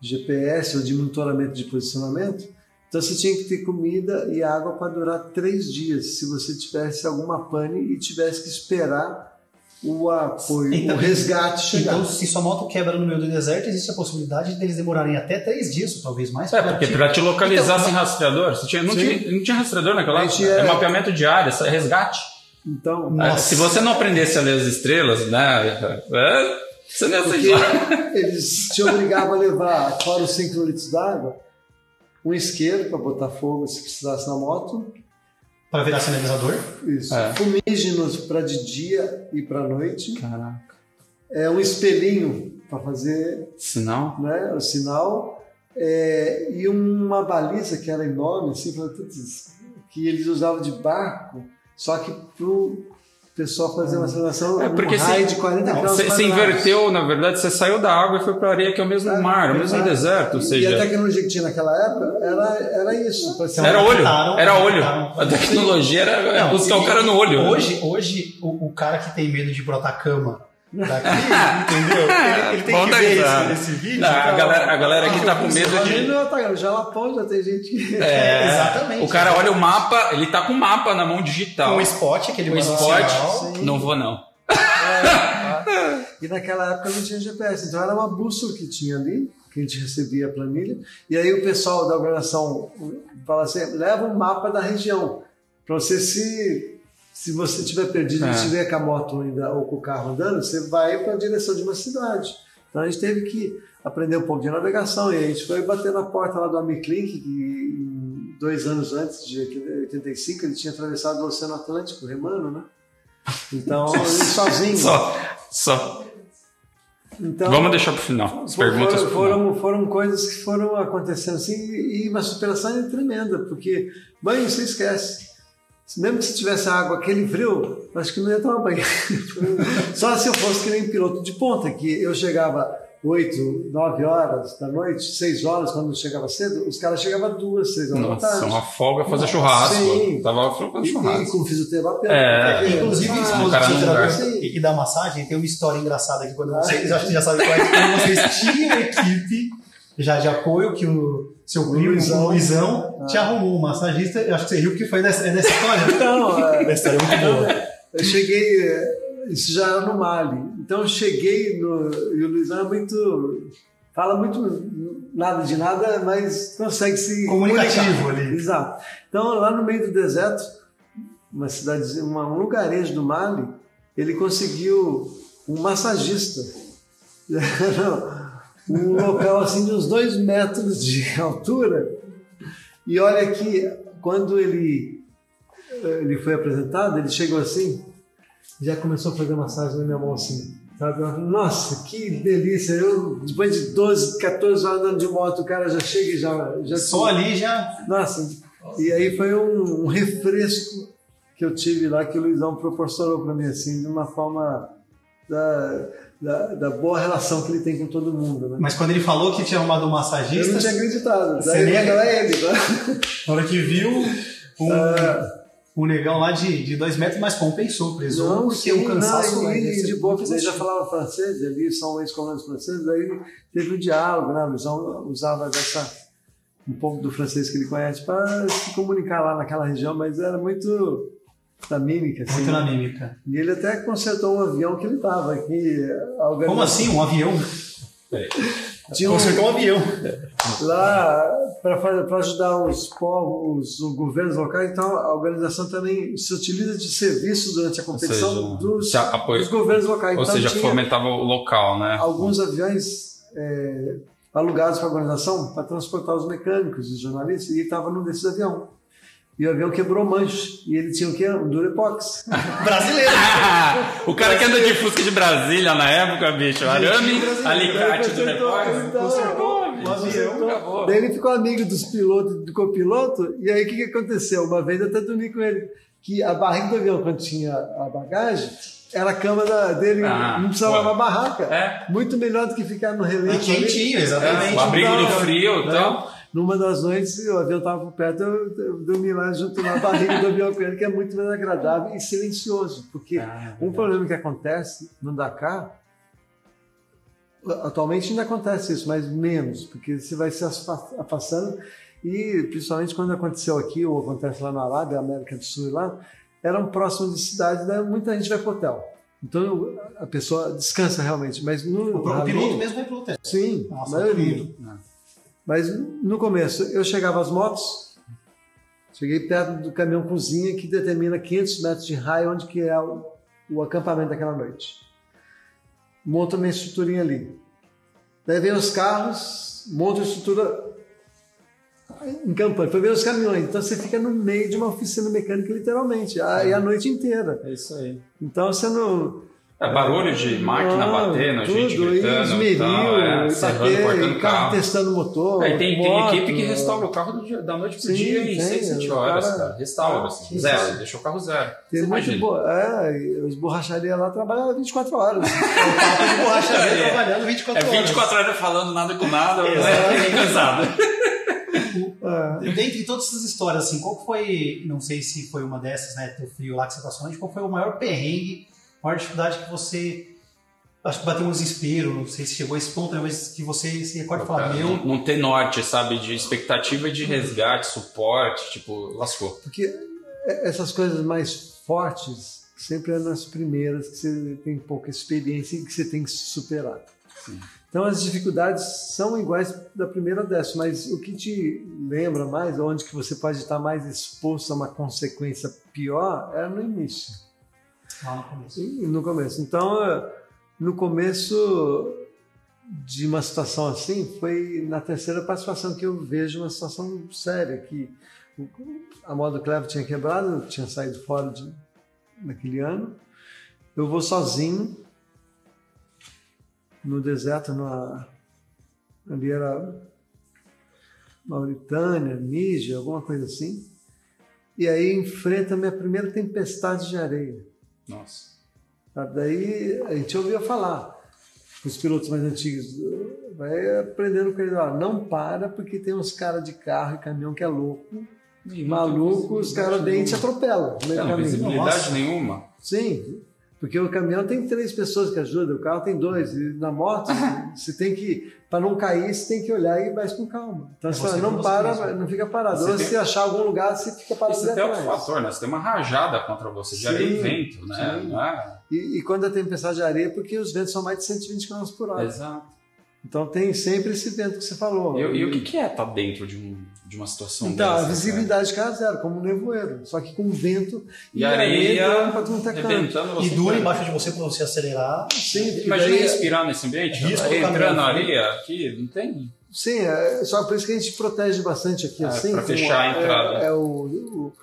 [SPEAKER 2] GPS ou de monitoramento de posicionamento, então você tinha que ter comida e água para durar três dias, se você tivesse alguma pane e tivesse que esperar o apoio, então, o resgate chegar.
[SPEAKER 3] Então, se sua moto quebra no meio do deserto, existe a possibilidade de eles demorarem até três dias, ou talvez mais.
[SPEAKER 1] É, porque para te localizar então, sem rastreador, você tinha, não, tinha, não tinha rastreador naquela época. É, é mapeamento de área, é resgate.
[SPEAKER 2] Então,
[SPEAKER 1] é, se você não aprendesse a ler as estrelas, né? É, você não
[SPEAKER 2] ia Eles te obrigavam a levar fora os 5 litros d'água um isqueiro para botar fogo se precisasse na moto.
[SPEAKER 3] Para virar sinalizador?
[SPEAKER 2] Isso. É. Fumígenos para de dia e para noite.
[SPEAKER 1] Caraca.
[SPEAKER 2] É um espelhinho para fazer
[SPEAKER 1] sinal,
[SPEAKER 2] né? O sinal. É, e uma baliza que era enorme, assim, que eles usavam de barco, só que pro o pessoal fazer uma aceleração é porque um raio de 40 km.
[SPEAKER 1] Você, você inverteu, na verdade, você saiu da água e foi para a areia, que é o mesmo é, mar, o mesmo deserto. Ou seja...
[SPEAKER 2] E a tecnologia que tinha naquela época era, era isso.
[SPEAKER 1] Era olho, era olho. A tecnologia era buscar o cara no olho.
[SPEAKER 3] Hoje, hoje o, o cara que tem medo de brotar cama daqui, entendeu? Ele, ele tem Bom que ver esse, esse, vídeo. Não,
[SPEAKER 1] a, galera, a galera aqui tá com medo de.
[SPEAKER 2] Tá, Jalapão já tem gente que.
[SPEAKER 1] É, exatamente. O cara olha o mapa, ele tá com o mapa na mão digital.
[SPEAKER 3] Com o spot que ele
[SPEAKER 1] Com o spot, não vou não.
[SPEAKER 2] É, e naquela época não tinha GPS, então era uma bússola que tinha ali, que a gente recebia a planilha, e aí o pessoal da organização fala assim: leva um mapa da região, para você se se você estiver perdido e é. estiver com a moto ainda ou com o carro andando, você vai para a direção de uma cidade. Então a gente teve que aprender um pouco de navegação e a gente foi bater na porta lá do Amiclink, que dois anos antes de 85 ele tinha atravessado o Oceano Atlântico remando, né? Então ele sozinho.
[SPEAKER 1] Só, só.
[SPEAKER 2] Então,
[SPEAKER 1] Vamos deixar para o final. As perguntas
[SPEAKER 2] foram, foram, foram coisas que foram acontecendo assim e uma superação tremenda, porque banho você esquece. Mesmo que se tivesse água, aquele frio, acho que não ia tomar banho. Só se eu fosse que nem piloto de ponta, que eu chegava 8, 9 horas da noite, 6 horas quando eu chegava cedo, os caras chegavam 2, 6 horas da
[SPEAKER 1] Nossa,
[SPEAKER 2] tarde.
[SPEAKER 1] uma folga fazer churrasco.
[SPEAKER 2] Sim.
[SPEAKER 1] Tava fazendo
[SPEAKER 2] E, e
[SPEAKER 1] churrasco.
[SPEAKER 2] com fisioterapia.
[SPEAKER 1] É.
[SPEAKER 3] Inclusive,
[SPEAKER 2] Ah,
[SPEAKER 3] fisioterapia
[SPEAKER 2] vai.
[SPEAKER 3] e, e da massagem tem uma história engraçada aqui quando vocês, acho que já sabem qual é, quando vocês tinham equipe já de apoio que o seu primo,
[SPEAKER 2] Luizão.
[SPEAKER 3] o Luizão,
[SPEAKER 2] Ah.
[SPEAKER 3] te arrumou um massagista, eu acho que você riu porque foi nessa, é nessa história.
[SPEAKER 2] Então, é,
[SPEAKER 3] história é muito boa.
[SPEAKER 2] Eu cheguei, eh, isso já era no Mali. Então eu cheguei no. E o Luizão é muito. Fala muito nada de nada, mas consegue se.
[SPEAKER 3] Comunicativo
[SPEAKER 2] comunicar.
[SPEAKER 3] ali.
[SPEAKER 2] Exato. Então lá no meio do deserto, uma cidade, uma, um lugarejo do Mali, ele conseguiu um massagista. um local assim de uns dois metros de altura. E olha que quando ele ele foi apresentado, ele chegou assim, já começou a fazer massagem na minha mão assim. Sabe? Nossa, que delícia! Eu, depois de 12, 14 horas andando de moto, o cara já chega e já. já
[SPEAKER 3] Só ali já.
[SPEAKER 2] Nossa, e aí foi um, um refresco que eu tive lá, que o Luizão proporcionou para mim, assim, de uma forma da, da, da boa relação que ele tem com todo mundo. Né?
[SPEAKER 3] Mas quando ele falou que tinha arrumado um
[SPEAKER 2] Eu não
[SPEAKER 3] massagista,
[SPEAKER 2] tinha acreditado. Daí
[SPEAKER 3] nem
[SPEAKER 2] falei, é ele. Tá?
[SPEAKER 3] na hora que viu um,
[SPEAKER 2] Ah.
[SPEAKER 3] um negão lá de, de dois metros, mas compensou, preso.
[SPEAKER 2] Não,
[SPEAKER 3] porque
[SPEAKER 2] sim,
[SPEAKER 3] o cansaço
[SPEAKER 2] não,
[SPEAKER 3] né,
[SPEAKER 2] e, e
[SPEAKER 3] ser
[SPEAKER 2] de boa, ele já falava francês, ali são ex-comandantes franceses, daí teve um diálogo, né? O Luizão usava dessa, um pouco do francês que ele conhece para se comunicar lá naquela região, mas era muito da mímica. Assim,
[SPEAKER 3] Muito na mímica.
[SPEAKER 2] E ele até consertou um avião que ele estava aqui. organização-
[SPEAKER 3] Como assim? Um avião?
[SPEAKER 2] Tinha um,
[SPEAKER 3] Consertou um avião.
[SPEAKER 2] lá para ajudar os povos, os governos locais, então a organização também se utiliza de serviço durante a competição
[SPEAKER 1] seja,
[SPEAKER 2] dos,
[SPEAKER 1] se apoia-
[SPEAKER 2] dos governos locais.
[SPEAKER 1] Ou
[SPEAKER 2] então,
[SPEAKER 1] seja, fomentava o local, né?
[SPEAKER 2] alguns aviões é, alugados para a organização para transportar os mecânicos, os jornalistas, e ele estava num desses aviões. E o avião quebrou manche. E ele tinha o quê? Um Durepox.
[SPEAKER 3] Brasileiro.
[SPEAKER 1] o cara que anda de Fusca de Brasília na época, bicho. Arame, alicate do repórter.
[SPEAKER 2] Consertou. Daí ele ficou amigo dos pilotos e do copiloto, e aí o que, que aconteceu? Uma vez eu até dormi com ele, que a barriga do avião, quando tinha a bagagem, era a cama da- dele,
[SPEAKER 1] Ah,
[SPEAKER 2] não precisava uma barraca.
[SPEAKER 1] É.
[SPEAKER 2] Muito melhor do que ficar no
[SPEAKER 3] E
[SPEAKER 2] relento. ali.
[SPEAKER 3] quentinho, exatamente.
[SPEAKER 1] É, o abrigo do
[SPEAKER 2] Então,
[SPEAKER 1] frio e
[SPEAKER 2] né?
[SPEAKER 1] tal.
[SPEAKER 2] Numa das noites, o avião estava por perto, eu, eu dormi lá junto na barriga do avião com ele, que é muito mais agradável e silencioso. Porque
[SPEAKER 1] Ah,
[SPEAKER 2] um problema que acontece no Dakar, atualmente ainda acontece isso, mas menos, porque você vai se afa- afastando e principalmente quando aconteceu aqui ou acontece lá na Arábia, América do Sul e lá, eram próximos de cidades, daí muita gente vai para hotel. Então a pessoa descansa realmente, mas no
[SPEAKER 3] O piloto mesmo vai pilotar.
[SPEAKER 2] sim,
[SPEAKER 3] Nossa,
[SPEAKER 2] a maioria.
[SPEAKER 3] tudo.
[SPEAKER 2] Mas no começo, eu chegava às motos, cheguei perto do caminhão cozinha que determina 500 metros de raio onde que é o, o acampamento daquela noite. Monto a minha estruturinha ali. Daí vem os carros, monto a estrutura em campanha. Foi ver os caminhões. Então você fica no meio de uma oficina mecânica, literalmente, aí a noite inteira.
[SPEAKER 1] É isso aí.
[SPEAKER 2] Então você não.
[SPEAKER 1] É barulho de máquina
[SPEAKER 2] Ah,
[SPEAKER 1] batendo, gente
[SPEAKER 2] tudo,
[SPEAKER 1] gritando,
[SPEAKER 2] e esmeril,
[SPEAKER 1] tal, é, serrando,
[SPEAKER 2] bater,
[SPEAKER 1] cortando
[SPEAKER 2] carro
[SPEAKER 1] carro.
[SPEAKER 2] testando motor.
[SPEAKER 1] É, tem, tem
[SPEAKER 2] moto,
[SPEAKER 1] equipe que restaura o carro do dia- da noite pro
[SPEAKER 2] Sim,
[SPEAKER 1] dia em
[SPEAKER 2] tem,
[SPEAKER 1] 6, 7
[SPEAKER 2] o
[SPEAKER 1] horas,
[SPEAKER 2] cara-
[SPEAKER 1] cara. Restaura, assim.
[SPEAKER 2] Sim,
[SPEAKER 1] Zero,
[SPEAKER 2] sim.
[SPEAKER 1] deixa o carro zero.
[SPEAKER 2] Tem
[SPEAKER 1] Você
[SPEAKER 2] muito bo... É, os borracharias lá trabalham 24 horas.
[SPEAKER 3] Papo de borracharia
[SPEAKER 1] É.
[SPEAKER 3] trabalhando 24
[SPEAKER 1] É
[SPEAKER 3] horas.
[SPEAKER 1] 24 horas falando nada com nada, né? cansado.
[SPEAKER 2] É.
[SPEAKER 3] Dentre todas essas histórias, assim, qual que foi, não sei se foi uma dessas, né, teu frio lá que você passou, mas qual foi o maior perrengue, maior dificuldade que você, acho que bateu um desespero, não sei se chegou a esse ponto, né, mas que você se recorda e fala, meu,
[SPEAKER 1] não, não ter norte, sabe? De expectativa de resgate, suporte, tipo, lascou.
[SPEAKER 2] Porque essas coisas mais fortes sempre é nas primeiras que você tem pouca experiência e que você tem que se superar.
[SPEAKER 1] Sim.
[SPEAKER 2] Então as dificuldades são iguais da primeira a décima, mas o que te lembra mais, onde que você pode estar mais exposto a uma consequência pior, é no início.
[SPEAKER 3] No começo.
[SPEAKER 2] No começo. Então, eh, no começo de uma situação assim, foi na terceira participação que eu vejo uma situação séria, que a moda Clever tinha quebrado, eu tinha saído fora de, naquele ano. Eu vou sozinho, no deserto, na, ali era Mauritânia, Níger, alguma coisa assim. E aí enfrenta a minha primeira tempestade de areia.
[SPEAKER 1] Nossa.
[SPEAKER 2] Sabe? Daí a gente ouvia falar, os pilotos mais antigos, vai aprendendo com ele, ó, não para porque tem uns caras de carro e caminhão que é louco, maluco, os caras vêm e te atropelam.
[SPEAKER 1] Não,
[SPEAKER 2] caminho.
[SPEAKER 1] visibilidade
[SPEAKER 3] Nossa.
[SPEAKER 1] nenhuma.
[SPEAKER 2] Sim, porque o caminhão tem três pessoas que ajudam, o carro tem dois, e na moto você tem que, para não cair, você tem que olhar e ir mais com calma. Então
[SPEAKER 3] É
[SPEAKER 2] você
[SPEAKER 3] você
[SPEAKER 2] não para,
[SPEAKER 3] você mesmo.
[SPEAKER 2] não fica parado.
[SPEAKER 1] Você
[SPEAKER 2] Ou
[SPEAKER 1] tem-
[SPEAKER 2] se achar algum lugar, você fica parado
[SPEAKER 1] Isso
[SPEAKER 2] ali
[SPEAKER 1] tem outro fator, né? Você tem uma rajada contra você, de
[SPEAKER 2] Sim,
[SPEAKER 1] areia e vento, né? é?
[SPEAKER 2] E, e quando é tempestade de areia, porque os ventos são mais de 120 km por hora.
[SPEAKER 1] Exato.
[SPEAKER 2] Então tem sempre esse vento que você falou.
[SPEAKER 1] E, e o que, que é estar dentro de, um, de uma situação
[SPEAKER 2] Então, a
[SPEAKER 1] dessa,
[SPEAKER 2] visibilidade de cara zero, como um nevoeiro. Só que com vento
[SPEAKER 1] E areia
[SPEAKER 2] pra tudo é canto.
[SPEAKER 1] Arrebentando você.
[SPEAKER 3] E dura embaixo de você para você acelerar.
[SPEAKER 2] Sim,
[SPEAKER 1] Imagina
[SPEAKER 2] daí-
[SPEAKER 1] respirar nesse ambiente,
[SPEAKER 3] Risco
[SPEAKER 1] entrando
[SPEAKER 3] caminhão.
[SPEAKER 1] areia aqui, não tem.
[SPEAKER 2] Sim, é só por isso que a gente protege bastante aqui,
[SPEAKER 1] É,
[SPEAKER 2] assim.
[SPEAKER 1] pra fechar a entrada.
[SPEAKER 2] É, é o, o-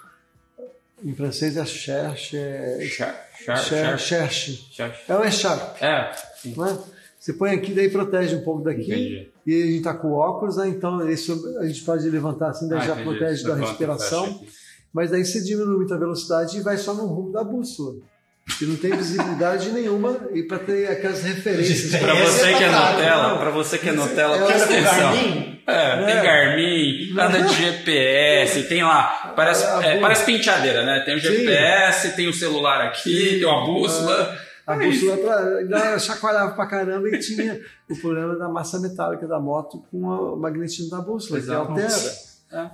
[SPEAKER 2] Em francês é cherche, é. Cherche.
[SPEAKER 1] char.
[SPEAKER 2] É um echarpe,
[SPEAKER 1] É, sim.
[SPEAKER 2] né? Você põe aqui, daí protege um pouco daqui.
[SPEAKER 1] Entendi.
[SPEAKER 2] E a gente tá com óculos, né? então isso a gente pode levantar assim, daí
[SPEAKER 1] Ah,
[SPEAKER 2] já
[SPEAKER 1] entendi.
[SPEAKER 2] protege da
[SPEAKER 1] e
[SPEAKER 2] respiração. Mas daí você diminui muito a velocidade e vai só no rumo da bússola. Que não tem visibilidade nenhuma e para ter aquelas referências.
[SPEAKER 1] Pra
[SPEAKER 3] Esse
[SPEAKER 1] você
[SPEAKER 3] é
[SPEAKER 1] que é Nutella, pra você que é Nutella,
[SPEAKER 2] É,
[SPEAKER 1] presta atenção.
[SPEAKER 3] Garmin?
[SPEAKER 1] É, tem
[SPEAKER 2] É.
[SPEAKER 1] Garmin, anda de GPS, tem lá, parece,
[SPEAKER 2] A- a
[SPEAKER 1] é, parece penteadeira, né? Tem o
[SPEAKER 2] Sim.
[SPEAKER 1] GPS, tem o celular aqui, tem uma bússola.
[SPEAKER 2] A bússola pra, ainda chacoalhava pra caramba e tinha o problema da massa metálica da moto com o magnetismo da bússola,
[SPEAKER 1] Exato.
[SPEAKER 2] que altera.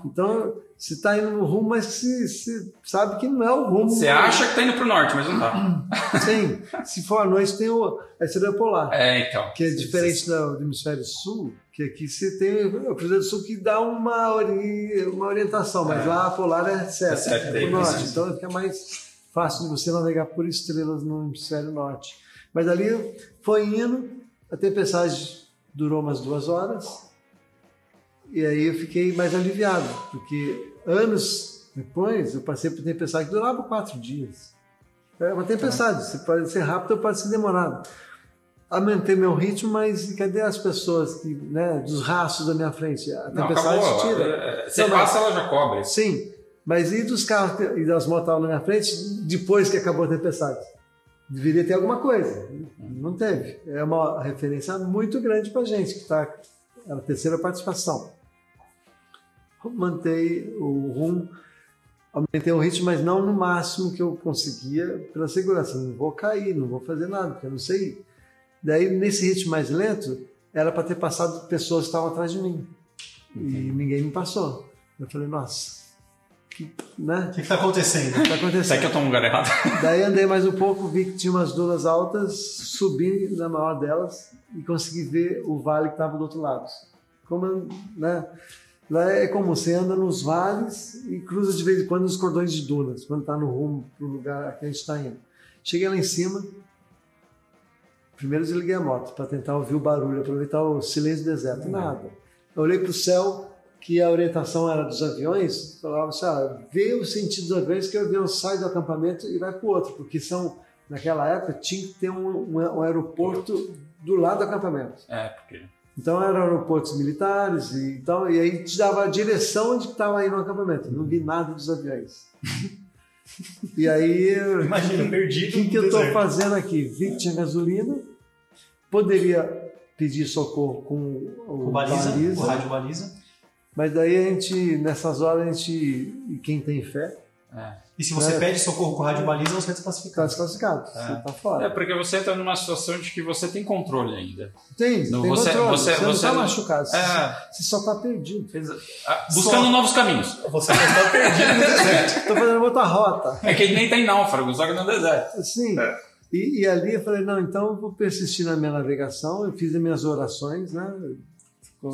[SPEAKER 2] Então, você está indo no rumo, mas você, sabe que não é o rumo.
[SPEAKER 1] Você acha que tá indo pro norte, mas não tá.
[SPEAKER 2] Sim. Se for à noite, tem o, a estrela polar.
[SPEAKER 1] É, então.
[SPEAKER 2] que é diferente do, do hemisfério sul, que aqui você tem o Cruzeiro do Sul que dá uma, ori, uma orientação, mas
[SPEAKER 1] É.
[SPEAKER 2] lá a polar é certa,
[SPEAKER 1] É certa,
[SPEAKER 2] é
[SPEAKER 1] daí
[SPEAKER 2] pro norte, então fica mais fácil de você navegar por estrelas no hemisfério norte. Mas ali foi indo, a tempestade durou umas duas horas, e aí eu fiquei mais aliviado, porque anos depois eu passei por tempestade que durava quatro dias. É uma tempestade, você pode ser rápido ou pode ser demorado aumentei meu ritmo, mas cadê as pessoas que, né, dos rastros da minha frente? A
[SPEAKER 1] Não,
[SPEAKER 2] tempestade
[SPEAKER 1] acabou.
[SPEAKER 2] tira.
[SPEAKER 1] É, Você
[SPEAKER 2] Não, mas-
[SPEAKER 1] passa, ela já cobre.
[SPEAKER 2] Sim, mas e dos carros e das motos na minha frente depois que acabou a tempestade? Deveria ter alguma coisa. Não teve. É uma referência muito grande para gente, que está é a terceira participação. Mantei o rumo, aumentei o ritmo, mas não no máximo que eu conseguia pela segurança. Não vou cair, não vou fazer nada, porque eu não sei. Daí, nesse ritmo mais lento, era para ter passado pessoas que estavam atrás de mim. E ninguém me passou. Eu falei, nossa, que, né?
[SPEAKER 3] O que está acontecendo?
[SPEAKER 2] O que está acontecendo?
[SPEAKER 1] Será que eu tô no lugar errado?
[SPEAKER 2] Daí andei mais um pouco, vi que tinha umas dunas altas, subi na maior delas e consegui ver o vale que estava do outro lado. Como, né? Lá é comum, você anda nos vales e cruza de vez em quando nos cordões de dunas, quando está no rumo para o lugar que a gente está indo. Cheguei lá em cima, primeiro desliguei a moto para tentar ouvir o barulho, aproveitar o silêncio do deserto. Nada. Eu olhei para o céu, que a orientação era dos aviões, falava assim, ah, vê o sentido dos aviões que o avião sai do acampamento e vai para o outro, porque são, naquela época, tinha que ter um, um, um aeroporto do lado do acampamento.
[SPEAKER 1] É, porque.
[SPEAKER 2] Então eram aeroportos militares e então e aí te dava a direção onde estava aí no acampamento. Não vi nada dos aviões. e aí eu-
[SPEAKER 3] Imagina,
[SPEAKER 2] o
[SPEAKER 3] perdido.
[SPEAKER 2] que, que
[SPEAKER 3] no
[SPEAKER 2] eu estou fazendo aqui? Vi que tinha gasolina, poderia pedir socorro com o,
[SPEAKER 3] O baliza,
[SPEAKER 2] baliza,
[SPEAKER 3] o rádio baliza.
[SPEAKER 2] Mas daí a gente nessas horas a gente quem tem fé
[SPEAKER 1] É.
[SPEAKER 3] E se você
[SPEAKER 2] É.
[SPEAKER 3] pede socorro com o rádio baliza, você é
[SPEAKER 2] está
[SPEAKER 3] desclassificado.
[SPEAKER 2] desclassificado. Você está fora.
[SPEAKER 1] É, porque você tá numa situação de que você tem controle ainda.
[SPEAKER 2] Tem,
[SPEAKER 1] Não,
[SPEAKER 2] tem
[SPEAKER 1] você-
[SPEAKER 2] controle.
[SPEAKER 1] você-
[SPEAKER 2] Você, não
[SPEAKER 1] você
[SPEAKER 2] está
[SPEAKER 1] não-
[SPEAKER 2] machucado. Você,
[SPEAKER 1] É.
[SPEAKER 2] você só está perdido.
[SPEAKER 1] Ah, Buscando
[SPEAKER 3] Só-
[SPEAKER 1] novos caminhos.
[SPEAKER 3] Você está perdido no deserto.
[SPEAKER 2] Estou fazendo outra rota.
[SPEAKER 1] É que ele nem tá em náufrago, só que no deserto.
[SPEAKER 2] Sim.
[SPEAKER 1] É.
[SPEAKER 2] E, e ali eu falei, não, então eu vou persistir na minha navegação. Eu fiz as minhas orações, né?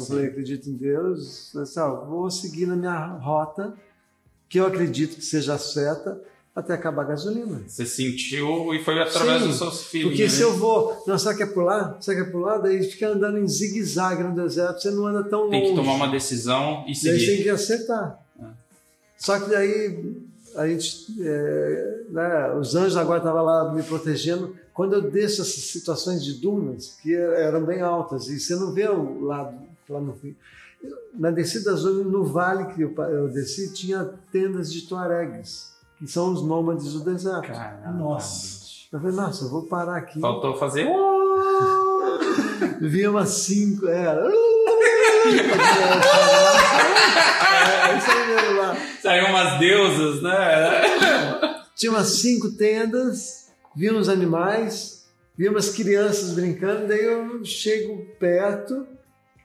[SPEAKER 2] Eu falei, acredito em Deus. Assim, ó, vou seguir na minha rota, que eu acredito que seja certa, até acabar a gasolina.
[SPEAKER 1] Você sentiu e foi através
[SPEAKER 2] Sim,
[SPEAKER 1] dos seus filhos.
[SPEAKER 2] Porque se eu vou, não, será que é por lá? Será que é lá? Daí fica andando em zigue-zague no deserto, você não anda tão
[SPEAKER 1] Tem
[SPEAKER 2] longe.
[SPEAKER 1] que tomar uma decisão e
[SPEAKER 2] Daí você tem
[SPEAKER 1] seguir.
[SPEAKER 2] que acertar.
[SPEAKER 1] É.
[SPEAKER 2] Só que daí a gente, é, né, os anjos agora estavam lá me protegendo. Quando eu desço essas situações de dunas, que eram bem altas, e você não vê o lado lá no fim. Na descida da zona, no vale que eu, eu desci, tinha tendas de tuaregues, que são os nômades do deserto.
[SPEAKER 1] Caramba,
[SPEAKER 3] Nossa.
[SPEAKER 2] Eu falei, nossa, eu vou parar aqui.
[SPEAKER 1] Faltou fazer.
[SPEAKER 2] Vi umas cinco, era. É, lá.
[SPEAKER 1] Saiu umas deusas, né?
[SPEAKER 2] Tinha umas cinco tendas, vi uns animais, vi umas crianças brincando, daí eu chego perto,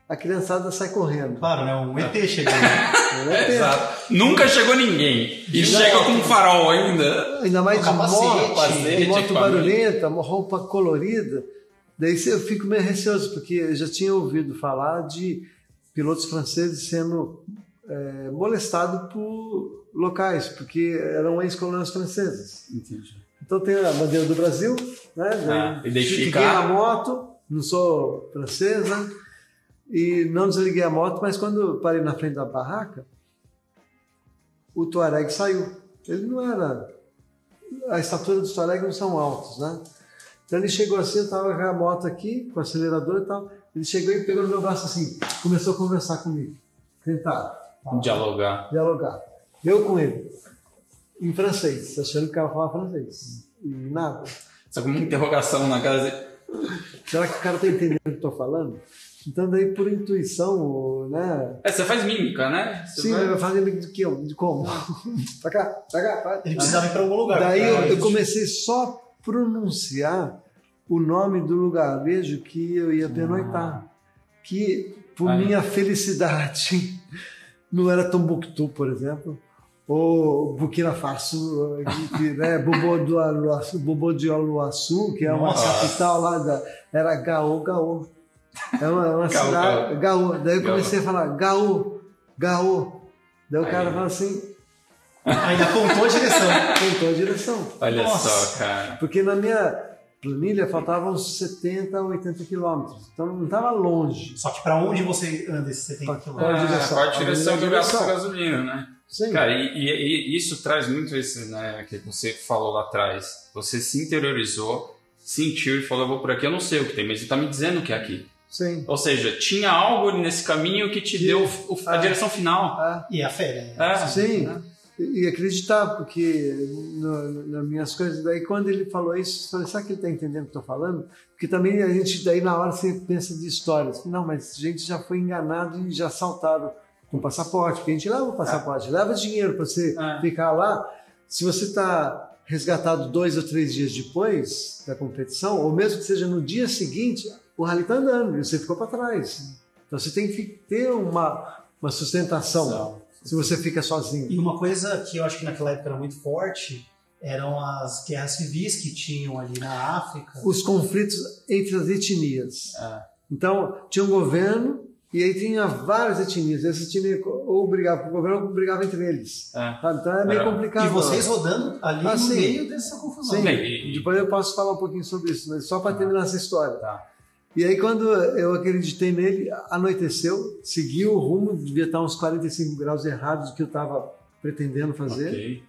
[SPEAKER 2] a criançada sai correndo.
[SPEAKER 3] Claro, né? Um ET chegando.
[SPEAKER 2] Não é tempo.
[SPEAKER 1] Exato. Nunca chegou ninguém. E
[SPEAKER 2] Exato.
[SPEAKER 1] chega com um farol ainda.
[SPEAKER 2] Ainda mais de moto,
[SPEAKER 1] capacete,
[SPEAKER 2] de moto barulhenta, uma roupa colorida. Daí eu fico meio receoso, porque eu já tinha ouvido falar de pilotos franceses sendo é, molestados por locais, porque eram ex-colônias francesas.
[SPEAKER 1] Entendi.
[SPEAKER 2] Então tem a bandeira do Brasil, né?
[SPEAKER 1] Ah,
[SPEAKER 2] Daí
[SPEAKER 1] identificar.
[SPEAKER 2] Fiquei na moto, não sou francesa, e não desliguei a moto, mas quando eu parei na frente da barraca, o Tuareg saiu. Ele não era. A estatura dos Tuareg não são altos, né? Então ele chegou assim, eu estava com a moto aqui, com o acelerador e tal. Ele chegou e pegou no meu braço assim, começou a conversar comigo, tentar
[SPEAKER 1] Dialogar.
[SPEAKER 2] dialogar. Eu com ele, em francês, achando que o cara falava francês. E nada.
[SPEAKER 1] Só com uma interrogação na casa.
[SPEAKER 2] Será que o cara está entendendo o que eu estou falando? Então, daí, por intuição, né?
[SPEAKER 1] É, você faz mímica, né? Você
[SPEAKER 2] Sim,
[SPEAKER 1] vai-
[SPEAKER 2] vai fazer de que? De como? pra cá, pra cá, pra.
[SPEAKER 3] Ele precisava ir para algum lugar.
[SPEAKER 2] Daí eu,
[SPEAKER 3] Pra-
[SPEAKER 2] eu comecei só a pronunciar o nome do lugarejo que eu ia pernoitar. Que, por
[SPEAKER 1] Aí.
[SPEAKER 2] minha felicidade, não era Tombuctu, por exemplo, ou Burkina Faso, que, né, Bobo do Aluaçu- Bobo de Aluaçu, que é uma
[SPEAKER 3] Nossa.
[SPEAKER 2] capital lá da. Era Gaô, Gaô. É uma, uma
[SPEAKER 1] Gaô,
[SPEAKER 2] cidade. Gaô. Daí eu comecei a falar Gaô, Gaô. Daí o cara
[SPEAKER 1] Aí.
[SPEAKER 2] fala assim,
[SPEAKER 3] Ainda apontou a direção.
[SPEAKER 2] contou a direção.
[SPEAKER 1] Olha
[SPEAKER 3] Nossa.
[SPEAKER 1] só, cara.
[SPEAKER 2] Porque na minha planilha faltavam uns 70 a 80 quilômetros. Então não estava longe.
[SPEAKER 3] Só que para onde você anda esses 70
[SPEAKER 2] Qual
[SPEAKER 3] km?
[SPEAKER 2] a
[SPEAKER 1] Ah,
[SPEAKER 2] direção?
[SPEAKER 1] Qual a direção eu gasto gasolina, né?
[SPEAKER 2] Sim.
[SPEAKER 1] Cara, e, e- e isso traz muito esse, né, que você falou lá atrás. Você se interiorizou, sentiu e falou, eu vou por aqui, eu não sei o que tem, mas ele tá me dizendo que é aqui.
[SPEAKER 2] Sim.
[SPEAKER 1] Ou seja, tinha algo nesse caminho que te
[SPEAKER 2] Que-
[SPEAKER 1] deu o- a
[SPEAKER 2] Ah.
[SPEAKER 1] direção final.
[SPEAKER 2] Ah,
[SPEAKER 3] E a férias.
[SPEAKER 1] É.
[SPEAKER 2] sim.
[SPEAKER 1] né?
[SPEAKER 2] E acreditar, porque no- nas minhas coisas. Daí quando ele falou isso, eu falei, será que ele está entendendo o que eu estou falando? Porque também a gente, daí na hora você pensa de histórias. Não, mas a gente já foi enganado e já assaltado com passaporte, porque a gente leva o passaporte, leva dinheiro para você
[SPEAKER 1] É.
[SPEAKER 2] ficar lá. Se você está resgatado dois ou três dias depois da competição, ou mesmo que seja no dia seguinte, o rally está andando e você ficou para trás. Então você tem que ter uma, uma sustentação se você fica sozinho.
[SPEAKER 3] E uma coisa que eu acho que naquela época era muito forte eram as guerras civis que tinham ali na África.
[SPEAKER 2] Os conflitos entre as etnias.
[SPEAKER 1] É.
[SPEAKER 2] Então, tinha um governo e aí tinha várias etnias. Essa etnia ou brigava com o governo ou brigava entre eles.
[SPEAKER 1] É.
[SPEAKER 2] Então é meio complicado.
[SPEAKER 3] E vocês rodando ali
[SPEAKER 2] Ah,
[SPEAKER 3] no
[SPEAKER 2] sim.
[SPEAKER 3] meio dessa confusão.
[SPEAKER 2] Sim,
[SPEAKER 1] Bem, e-
[SPEAKER 2] depois eu posso falar um pouquinho sobre isso, mas só para terminar essa história.
[SPEAKER 1] Tá.
[SPEAKER 2] E aí, quando eu acreditei nele, anoiteceu, segui o rumo, devia estar uns 45 graus errados do que eu estava pretendendo fazer.
[SPEAKER 1] Ok.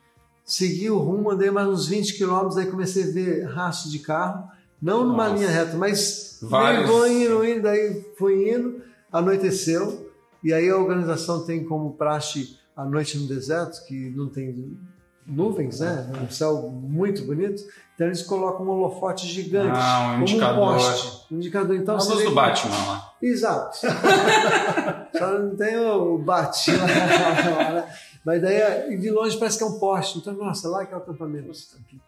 [SPEAKER 2] Segui o rumo, andei mais uns 20 quilômetros, aí comecei a ver rastro de carro, não numa
[SPEAKER 1] Nossa.
[SPEAKER 2] linha reta, mas
[SPEAKER 1] Vários-
[SPEAKER 2] vou indo, indo, daí fui indo, anoiteceu, e aí a organização tem como praxe a noite no deserto, que não tem nuvens, né? Um céu muito bonito, então eles colocam um holofote gigante,
[SPEAKER 1] Ah, um
[SPEAKER 2] como
[SPEAKER 1] indicador.
[SPEAKER 2] um poste, um indicador. Então,
[SPEAKER 1] A luz do
[SPEAKER 2] que-
[SPEAKER 1] Batman lá.
[SPEAKER 2] Exato. Só não tem o bate lá, né? Mas daí, de longe, parece que é um poste. Então, nossa, lá que é o acampamento.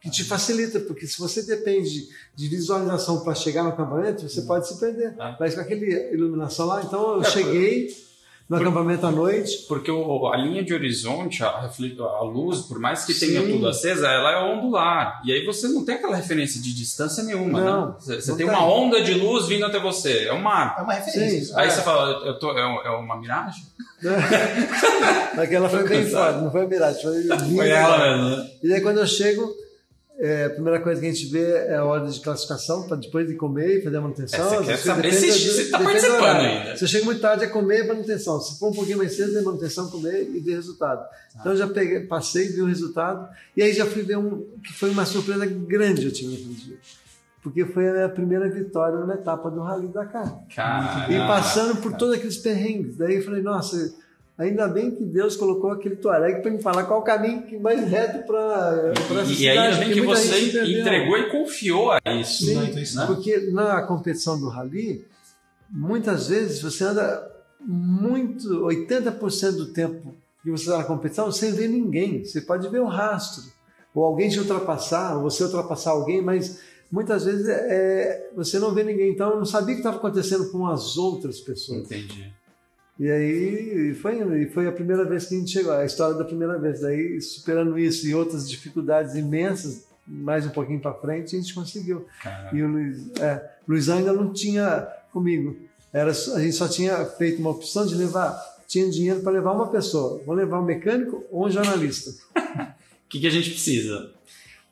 [SPEAKER 2] Que te facilita, porque se você depende de, visualização para chegar no acampamento, você pode se perder.
[SPEAKER 1] Ah.
[SPEAKER 2] Mas com aquele iluminação lá, então eu
[SPEAKER 1] É,
[SPEAKER 2] cheguei no acampamento à noite.
[SPEAKER 1] Porque o- a linha de horizonte, a, a luz, por mais que tenha
[SPEAKER 2] Sim.
[SPEAKER 1] tudo acesa, ela é ondular. E aí você não tem aquela referência de distância nenhuma,
[SPEAKER 2] Não,
[SPEAKER 1] né? Você, você
[SPEAKER 2] não
[SPEAKER 1] tem
[SPEAKER 2] tem.
[SPEAKER 1] uma onda de luz vindo até você. É um mar.
[SPEAKER 3] É uma referência.
[SPEAKER 2] Sim.
[SPEAKER 1] Aí
[SPEAKER 2] É.
[SPEAKER 1] você fala, eu tô, é, é uma miragem?
[SPEAKER 2] Aquela foi bem forte, não foi miragem, foi,
[SPEAKER 1] Foi ela mesmo, né?
[SPEAKER 2] E daí quando eu chego, é, a primeira coisa que a gente vê é a ordem de classificação para depois de comer e fazer a manutenção.
[SPEAKER 1] É, você quer saber se tá
[SPEAKER 2] do
[SPEAKER 1] participando ainda.
[SPEAKER 2] Se eu chego muito tarde é comer e manutenção. Se for um pouquinho mais cedo é manutenção, comer e ver resultado. Então eu já peguei, passei, vi o resultado e aí já fui ver um que foi uma surpresa grande eu tive naquele dia. Porque foi a minha primeira vitória numa etapa do Rally Dakar.
[SPEAKER 1] Cara,
[SPEAKER 2] E passando por todos aqueles perrengues. Daí eu falei, nossa, ainda bem que Deus colocou aquele Tuareg para me falar qual o caminho que mais reto para essa
[SPEAKER 1] E,
[SPEAKER 2] cidade.
[SPEAKER 1] e ainda bem que você entregou e confiou a isso.
[SPEAKER 2] Sim,
[SPEAKER 3] Na intuição.
[SPEAKER 2] porque na competição do rally, muitas vezes você anda muito, 80% do tempo que você está na competição sem ver ninguém. Você pode ver o rastro, ou alguém te ultrapassar, ou você ultrapassar alguém, mas muitas vezes é, você não vê ninguém. Então eu não sabia o que estava acontecendo com as outras pessoas.
[SPEAKER 1] Entendi.
[SPEAKER 2] E aí foi indo, e foi a primeira vez que a gente chegou, a história da primeira vez. Daí, superando isso e outras dificuldades imensas, mais um pouquinho para frente, a gente conseguiu.
[SPEAKER 1] Cara.
[SPEAKER 2] E o Luiz, é, Luizão ainda não tinha comigo. Era, a gente só tinha feito uma opção de levar, tinha dinheiro para levar uma pessoa. Vou levar um mecânico ou um jornalista,
[SPEAKER 1] O que, que a gente precisa?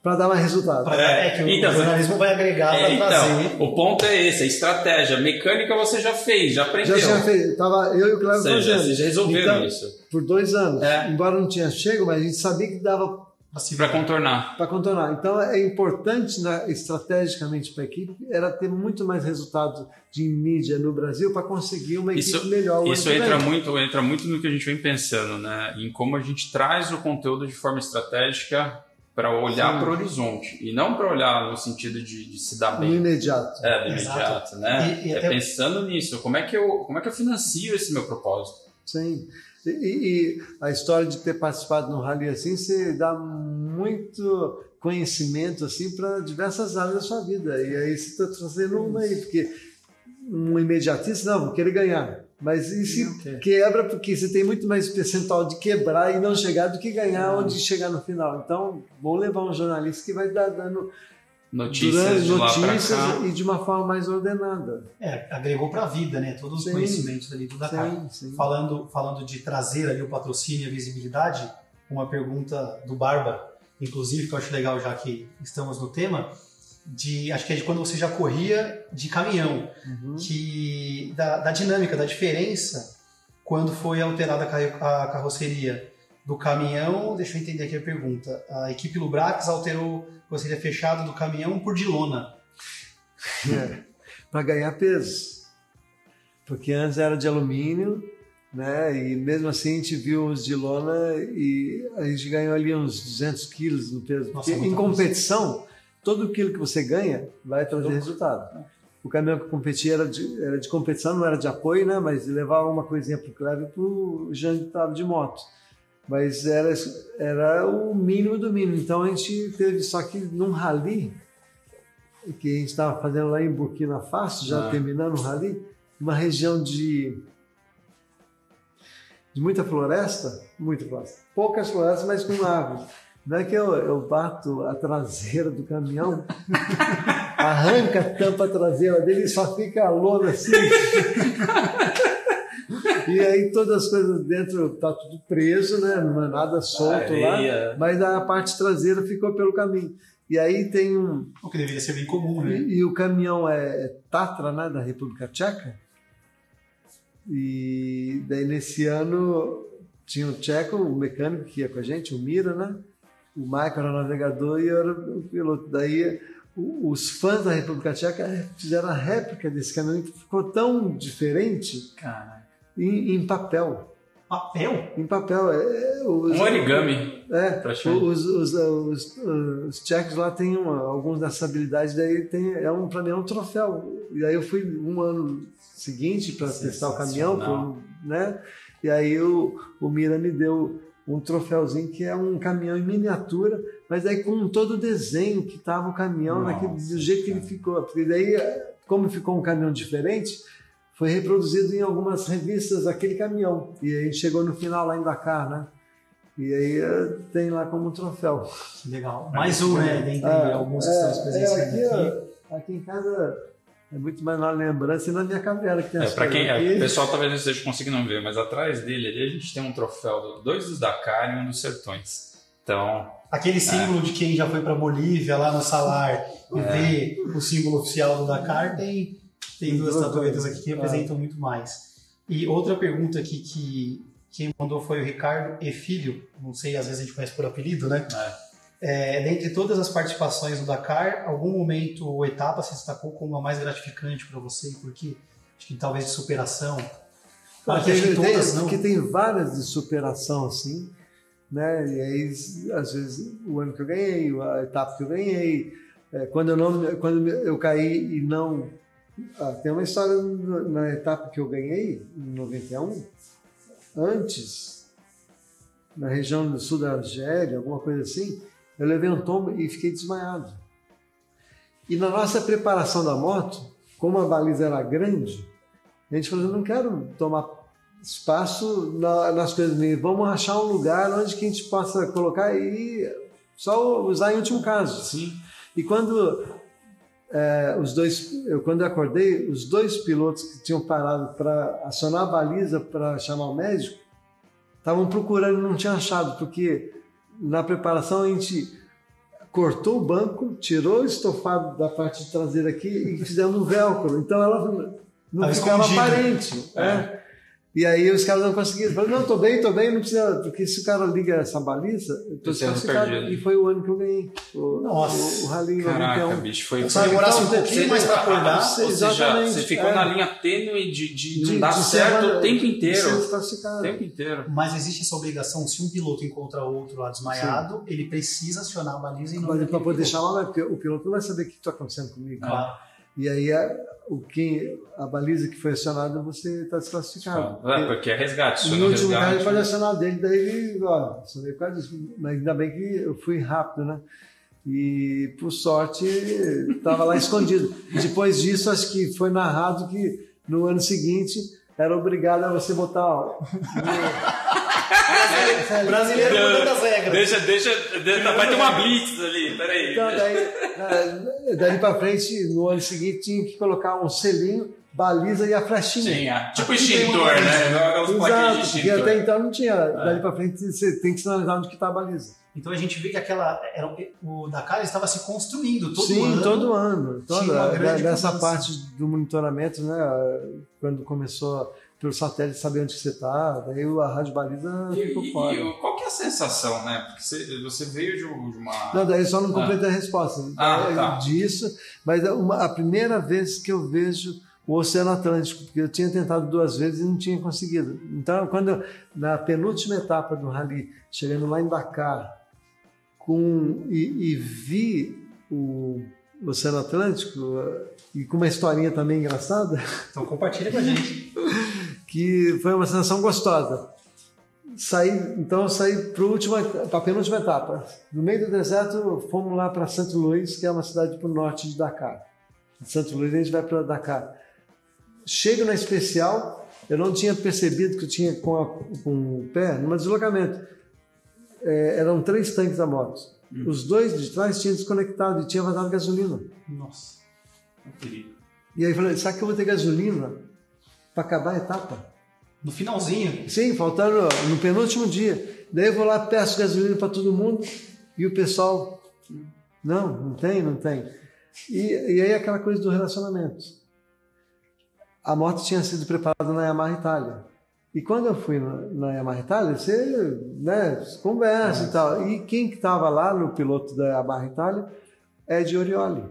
[SPEAKER 2] Para dar mais resultado.
[SPEAKER 1] É,
[SPEAKER 3] É, que o
[SPEAKER 1] então,
[SPEAKER 3] jornalismo vai agregar,
[SPEAKER 1] É,
[SPEAKER 3] vai
[SPEAKER 1] então,
[SPEAKER 3] trazer.
[SPEAKER 1] o ponto é esse, a estratégia. Mecânica você já fez, já aprendeu.
[SPEAKER 2] Já tinha feito, tava eu e o
[SPEAKER 1] seja,
[SPEAKER 2] fazendo.
[SPEAKER 1] vocês já resolveram
[SPEAKER 2] Então,
[SPEAKER 1] isso.
[SPEAKER 2] Por dois anos.
[SPEAKER 1] É.
[SPEAKER 2] Embora não tinha chego, mas a gente sabia que dava
[SPEAKER 3] Assim,
[SPEAKER 1] Pra contornar.
[SPEAKER 2] para contornar. Então é importante né, estrategicamente para a equipe era ter muito mais resultado de mídia no Brasil para conseguir uma equipe
[SPEAKER 1] Isso-
[SPEAKER 2] melhor. o
[SPEAKER 1] Isso entra muito, entra muito no que a gente vem pensando, né? Em como a gente traz o conteúdo de forma estratégica para olhar para o horizonte. E não para olhar no sentido de, de se dar
[SPEAKER 2] no
[SPEAKER 1] bem.
[SPEAKER 2] imediato.
[SPEAKER 1] É, do
[SPEAKER 3] Exato.
[SPEAKER 1] imediato, né?
[SPEAKER 3] E- e
[SPEAKER 1] é
[SPEAKER 3] até-
[SPEAKER 1] pensando nisso. Como é, que eu, como é que eu financio esse meu propósito?
[SPEAKER 2] Sim. E, e a história de ter participado no rally assim, você dá muito conhecimento assim para diversas áreas da sua vida. E aí você está trazendo uma aí, porque um imediatista, não, vou querer ganhar. Mas
[SPEAKER 3] quer.
[SPEAKER 2] quebra porque você tem muito mais percentual de quebrar e não chegar do que ganhar onde chegar no final. Então, vou levar um jornalista que vai dar dando
[SPEAKER 1] Notícias
[SPEAKER 2] durante
[SPEAKER 1] de lá para
[SPEAKER 2] notícias
[SPEAKER 1] cá.
[SPEAKER 2] e de uma forma mais ordenada.
[SPEAKER 3] É, agregou pra vida, né? Todos os
[SPEAKER 2] Sim.
[SPEAKER 3] conhecimentos ali do.
[SPEAKER 2] Sim, sim.
[SPEAKER 3] Falando, falando de trazer ali o patrocínio e a visibilidade, uma pergunta do Barba, inclusive, que eu acho legal já que estamos no tema, de acho que é de quando você já corria de caminhão,
[SPEAKER 2] Uhum.
[SPEAKER 3] que da, da dinâmica, da diferença quando foi alterada a carro- a carroceria do caminhão, deixa eu entender aqui a pergunta, a equipe Lubrax alterou a carroceria fechada do caminhão por de lona.
[SPEAKER 2] para ganhar peso. Porque antes era de alumínio, né? E mesmo assim a gente viu os de lona e a gente ganhou ali uns 200 quilos no peso.
[SPEAKER 3] Nossa,
[SPEAKER 2] em competição, todo quilo que você ganha vai trazer resultado. O caminhão que eu competia era de, era de competição, não era de apoio, né? Mas levava uma coisinha para o Cleber e o Jean que estava de moto. Mas era, era o mínimo do mínimo. Então a gente teve, só que num rally, que a gente estava fazendo lá em Burkina Faso, já
[SPEAKER 1] Ah.
[SPEAKER 2] terminando o rally, uma região de, de muita floresta, muita floresta, poucas florestas, mas com árvores. Não é que eu, eu bato a traseira do caminhão, arranca a tampa traseira dele e só fica a lona assim. E aí todas as coisas dentro tá tudo preso, né? Não é nada solto
[SPEAKER 1] Areia.
[SPEAKER 2] lá, mas a parte traseira ficou pelo caminho. E aí tem um,
[SPEAKER 3] O que deveria ser bem comum, né?
[SPEAKER 2] e, e o caminhão é Tatra, né, da República Tcheca. E daí nesse ano tinha o Tcheco, o mecânico que ia com a gente, o Mira, né? O Michael era o navegador e eu era o piloto. Daí os fãs da República Tcheca fizeram a réplica desse caminhão que ficou tão diferente
[SPEAKER 1] Cara,
[SPEAKER 2] em, em papel.
[SPEAKER 3] Papel?
[SPEAKER 2] Em papel. É, os-
[SPEAKER 1] um origami.
[SPEAKER 2] é, os, os, os, os tchecos lá têm uma, algumas dessas habilidades, daí tem, é um, pra mim é um troféu. E aí eu fui um ano seguinte para testar o caminhão, né? E aí o, o Mira me deu um troféuzinho que é um caminhão em miniatura, mas aí com todo o desenho que tava o caminhão,
[SPEAKER 1] Nossa,
[SPEAKER 2] naquele, do jeito que ele ficou. Porque daí, como ficou um caminhão diferente, foi reproduzido em algumas revistas aquele caminhão. E aí chegou no final lá em Dakar, né? E aí eh, tem lá como um troféu.
[SPEAKER 3] Legal. Mais um, né? Dentre
[SPEAKER 2] Ah,
[SPEAKER 3] alguns que
[SPEAKER 2] é,
[SPEAKER 3] estamos presenciando
[SPEAKER 2] é, aqui,
[SPEAKER 3] aqui
[SPEAKER 2] em casa é muito mais na lembrança e na minha caverna que tem
[SPEAKER 1] É,
[SPEAKER 2] as
[SPEAKER 1] para quem é,
[SPEAKER 2] aqui.
[SPEAKER 1] o pessoal talvez não esteja conseguindo ver, mas atrás dele ali a gente tem um troféu, do- dois dos Dakar e um dos Sertões. Então.
[SPEAKER 3] Aquele símbolo é. de quem já foi para Bolívia, lá no Salar, e é. vê o símbolo oficial do Dakar, tem, tem duas estatuetas aqui que representam é. muito mais. E outra pergunta aqui que quem mandou foi o Ricardo E. Filho, não sei, às vezes a gente conhece por apelido, né? É. É, dentre todas as participações do Dakar, algum momento ou etapa se destacou como a mais gratificante para você? Porque acho que talvez de superação.
[SPEAKER 2] Claro, tem, tem, todas, tem, porque tem várias de superação assim, né? E aí às vezes o ano que eu ganhei, a etapa que eu ganhei, é, quando eu não, quando eu caí e não ah, tem uma história na etapa que eu ganhei em 91, antes na região do sul da Argélia, alguma coisa assim eu levei um tombo e fiquei desmaiado. E na nossa preparação da moto, como a baliza era grande, a gente falou: não quero tomar espaço nas coisas, vamos achar um lugar onde que a gente possa colocar e só usar em último caso.
[SPEAKER 1] Sim.
[SPEAKER 2] E quando é, os dois, eu quando eu acordei, os dois pilotos que tinham parado para acionar a baliza para chamar o médico estavam procurando e não tinham achado, porque na preparação a gente cortou o banco, tirou o estofado da parte traseira aqui e fizemos um velcro. Então ela não ficava aparente. É. é. E aí os caras não conseguiam. Falaram, não, tô bem, tô bem, não precisa. Porque se o cara liga essa baliza, eu tô desclassificado. E foi o ano que eu ganhei. O,
[SPEAKER 3] Nossa.
[SPEAKER 2] O, o Rally
[SPEAKER 1] Caraca, 91. bicho, foi.
[SPEAKER 3] Só demorasse um pouquinho mais para acordar.
[SPEAKER 1] Ou seja, você ficou é. na linha tênue de, de, de não dar certo o tempo inteiro. O tempo inteiro.
[SPEAKER 3] Mas existe essa obrigação, se um piloto encontra outro lá desmaiado, Sim. ele precisa acionar a baliza em nome
[SPEAKER 2] Para poder chamar, porque o piloto não vai saber o que está acontecendo comigo. Claro. E aí a, o que, a baliza que foi acionada, você está desclassificado.
[SPEAKER 1] É, porque é resgate.
[SPEAKER 2] No último resgate, ele pode acionar dele, daí ele, ó, acionei por causa disso. Mas ainda bem que eu fui rápido, né? E por sorte estava lá escondido. Depois disso, acho que foi narrado que no ano seguinte era obrigado a você botar. Ó,
[SPEAKER 3] Brasileiro mudando as regras.
[SPEAKER 1] Deixa, deixa, deixa, vai ter uma blitz ali, peraí.
[SPEAKER 2] Então, daí, daí pra frente, no ano seguinte, tinha que colocar um selinho, baliza e a flechinha.
[SPEAKER 1] Sim, é. tipo extintor, né?
[SPEAKER 2] Exato, porque até então não tinha. É. Daí pra frente, você tem que sinalizar onde que tá a baliza.
[SPEAKER 3] Então a gente vê que aquela era, o Dakar estava se construindo todo
[SPEAKER 2] Sim,
[SPEAKER 3] ano.
[SPEAKER 2] Sim, todo ano. Toda, dessa parte do monitoramento, né? Quando começou pelo satélite saber onde você está, daí a rádio baliza ficou e, fora.
[SPEAKER 1] E, qual que é a sensação, né? Porque você, você veio de uma.
[SPEAKER 2] Não, daí só não completei ah. a resposta ah, é, tá. disso, mas é uma, a primeira vez que eu vejo o Oceano Atlântico, porque eu tinha tentado duas vezes e não tinha conseguido. Então, quando eu, na penúltima etapa do rally, chegando lá em Dakar, com, e, e vi o Oceano Atlântico, e com uma historinha também engraçada.
[SPEAKER 3] Então compartilha com a gente.
[SPEAKER 2] que foi uma sensação gostosa. Saí, então eu saí para a penúltima etapa. No meio do deserto, fomos lá para Santo Luís, que é uma cidade para o norte de Dakar. De Santo Luís a gente vai para Dakar. Chego na especial, eu não tinha percebido que eu tinha com, a, com o pé num deslocamento. É, eram três tanques da moto. Hum. Os dois de trás tinham desconectado e tinha vazado gasolina.
[SPEAKER 3] Nossa, perigo.
[SPEAKER 2] E aí eu falei, sabe que eu vou ter gasolina para acabar a etapa.
[SPEAKER 3] No finalzinho?
[SPEAKER 2] Sim, faltando no penúltimo dia. Daí eu vou lá, peço gasolina para todo mundo e o pessoal, não, não tem, não tem. E, e aí aquela coisa do relacionamento. A moto tinha sido preparada na Yamaha Itália. E quando eu fui na Yamaha Itália, você né, conversa é. e tal. E quem que estava lá no piloto da Yamaha Itália? Ed Orioli,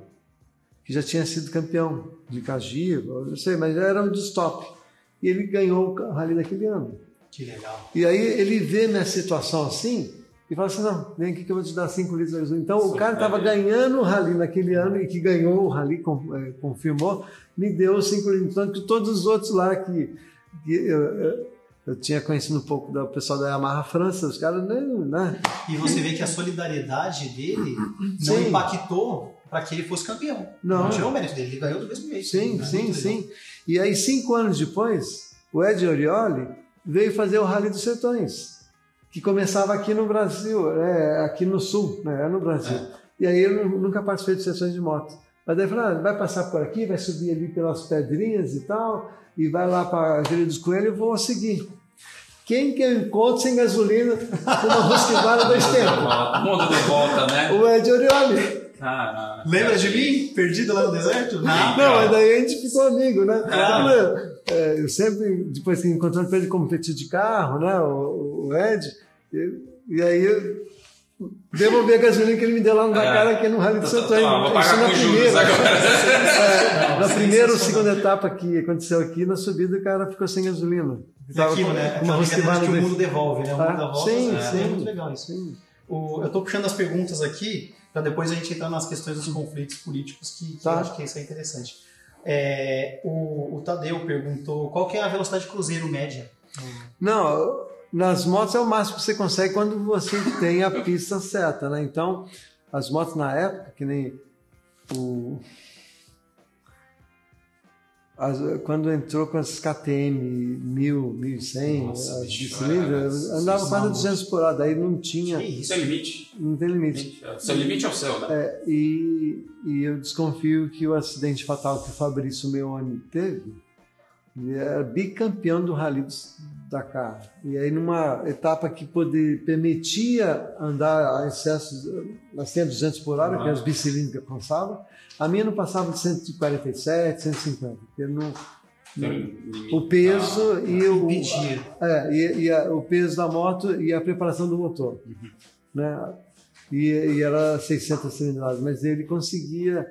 [SPEAKER 2] que já tinha sido campeão de Cagiva, não sei, mas era um dos top e ele ganhou o rally daquele ano.
[SPEAKER 3] Que legal.
[SPEAKER 2] E aí ele vê minha situação assim e fala assim: não, vem aqui que eu vou te dar 5 litros de gasolina. Então o cara estava ganhando o rally naquele ano e que ganhou o rally, é, confirmou, me deu 5 litros. Então, todos os outros lá que, que eu, eu, eu, tinha conhecido um pouco do pessoal da Yamaha França, os caras, né, né?
[SPEAKER 3] E você vê que a solidariedade dele não Sim. impactou para que ele fosse campeão.
[SPEAKER 2] Não.
[SPEAKER 3] Não tirou o mérito dele, ele ganhou do mesmo jeito.
[SPEAKER 2] Sim, sim, sim. E aí, cinco anos depois, o Ed Orioli veio fazer o Rally dos Sertões, que começava aqui no Brasil, é, aqui no Sul, né, é no Brasil. É. E aí eu nunca participei de sessões de moto. Mas daí falou, ah, vai passar por aqui, vai subir ali pelas pedrinhas e tal, e vai lá para a Vila dos Coelhos, eu vou seguir. Quem que eu encontro sem gasolina com uma Husqvarna dois tempos?
[SPEAKER 1] O mundo de volta, né?
[SPEAKER 2] O Ed Orioli.
[SPEAKER 1] Caralho.
[SPEAKER 3] Lembra de mim? Perdido lá no deserto? Não.
[SPEAKER 2] Não, mas daí a gente ficou amigo, né?
[SPEAKER 1] Ah.
[SPEAKER 2] É, eu sempre, depois que encontrando ele competir de carro, né? O, o Ed, e, e aí eu devolvi a gasolina que ele me deu lá no Dakar, aqui no Rally de Santo Antônio.
[SPEAKER 1] Ah,
[SPEAKER 2] Isso na primeira. É, na primeira ou segunda etapa que aconteceu aqui, na subida o cara ficou sem gasolina.
[SPEAKER 3] É aquilo, né?
[SPEAKER 2] com uma
[SPEAKER 3] Aquela que o mundo devolve, né? O mundo
[SPEAKER 2] Ah,
[SPEAKER 3] dá volta.
[SPEAKER 2] sim,
[SPEAKER 3] é,
[SPEAKER 2] sim.
[SPEAKER 3] é muito legal isso.
[SPEAKER 2] Sim.
[SPEAKER 3] O- eu tô puxando as perguntas aqui para depois a gente entrar nas questões dos conflitos políticos, que, que
[SPEAKER 2] Tá.
[SPEAKER 3] eu acho que isso é interessante. É, o, o Tadeu perguntou qual que é a velocidade cruzeiro média?
[SPEAKER 2] Não, nas motos é o máximo que você consegue quando você tem a pista certa, né? Então, as motos na época, que nem o. as- quando entrou com as KTM 1000, 1100,
[SPEAKER 1] Nossa,
[SPEAKER 2] as de cilindro,
[SPEAKER 1] é,
[SPEAKER 2] andava quase
[SPEAKER 3] malucos.
[SPEAKER 2] 200 por hora, daí não tinha,
[SPEAKER 3] Que isso?
[SPEAKER 1] É limite.
[SPEAKER 2] não tem limite.
[SPEAKER 1] Seu limite é o seu, né?
[SPEAKER 2] É, e, e eu desconfio que o acidente fatal que o Fabrício Meoni teve, ele era bicampeão do Rally do Dakar. E aí, numa etapa que poder, permitia andar a excessos, a 200 por hora, que as bicilíndricas passavam, a minha não passava de 147, 150, porque não, o peso e o, é, e, e a- o peso da moto e a preparação do motor. Né? E, e era 600 cilindradas, mas ele conseguia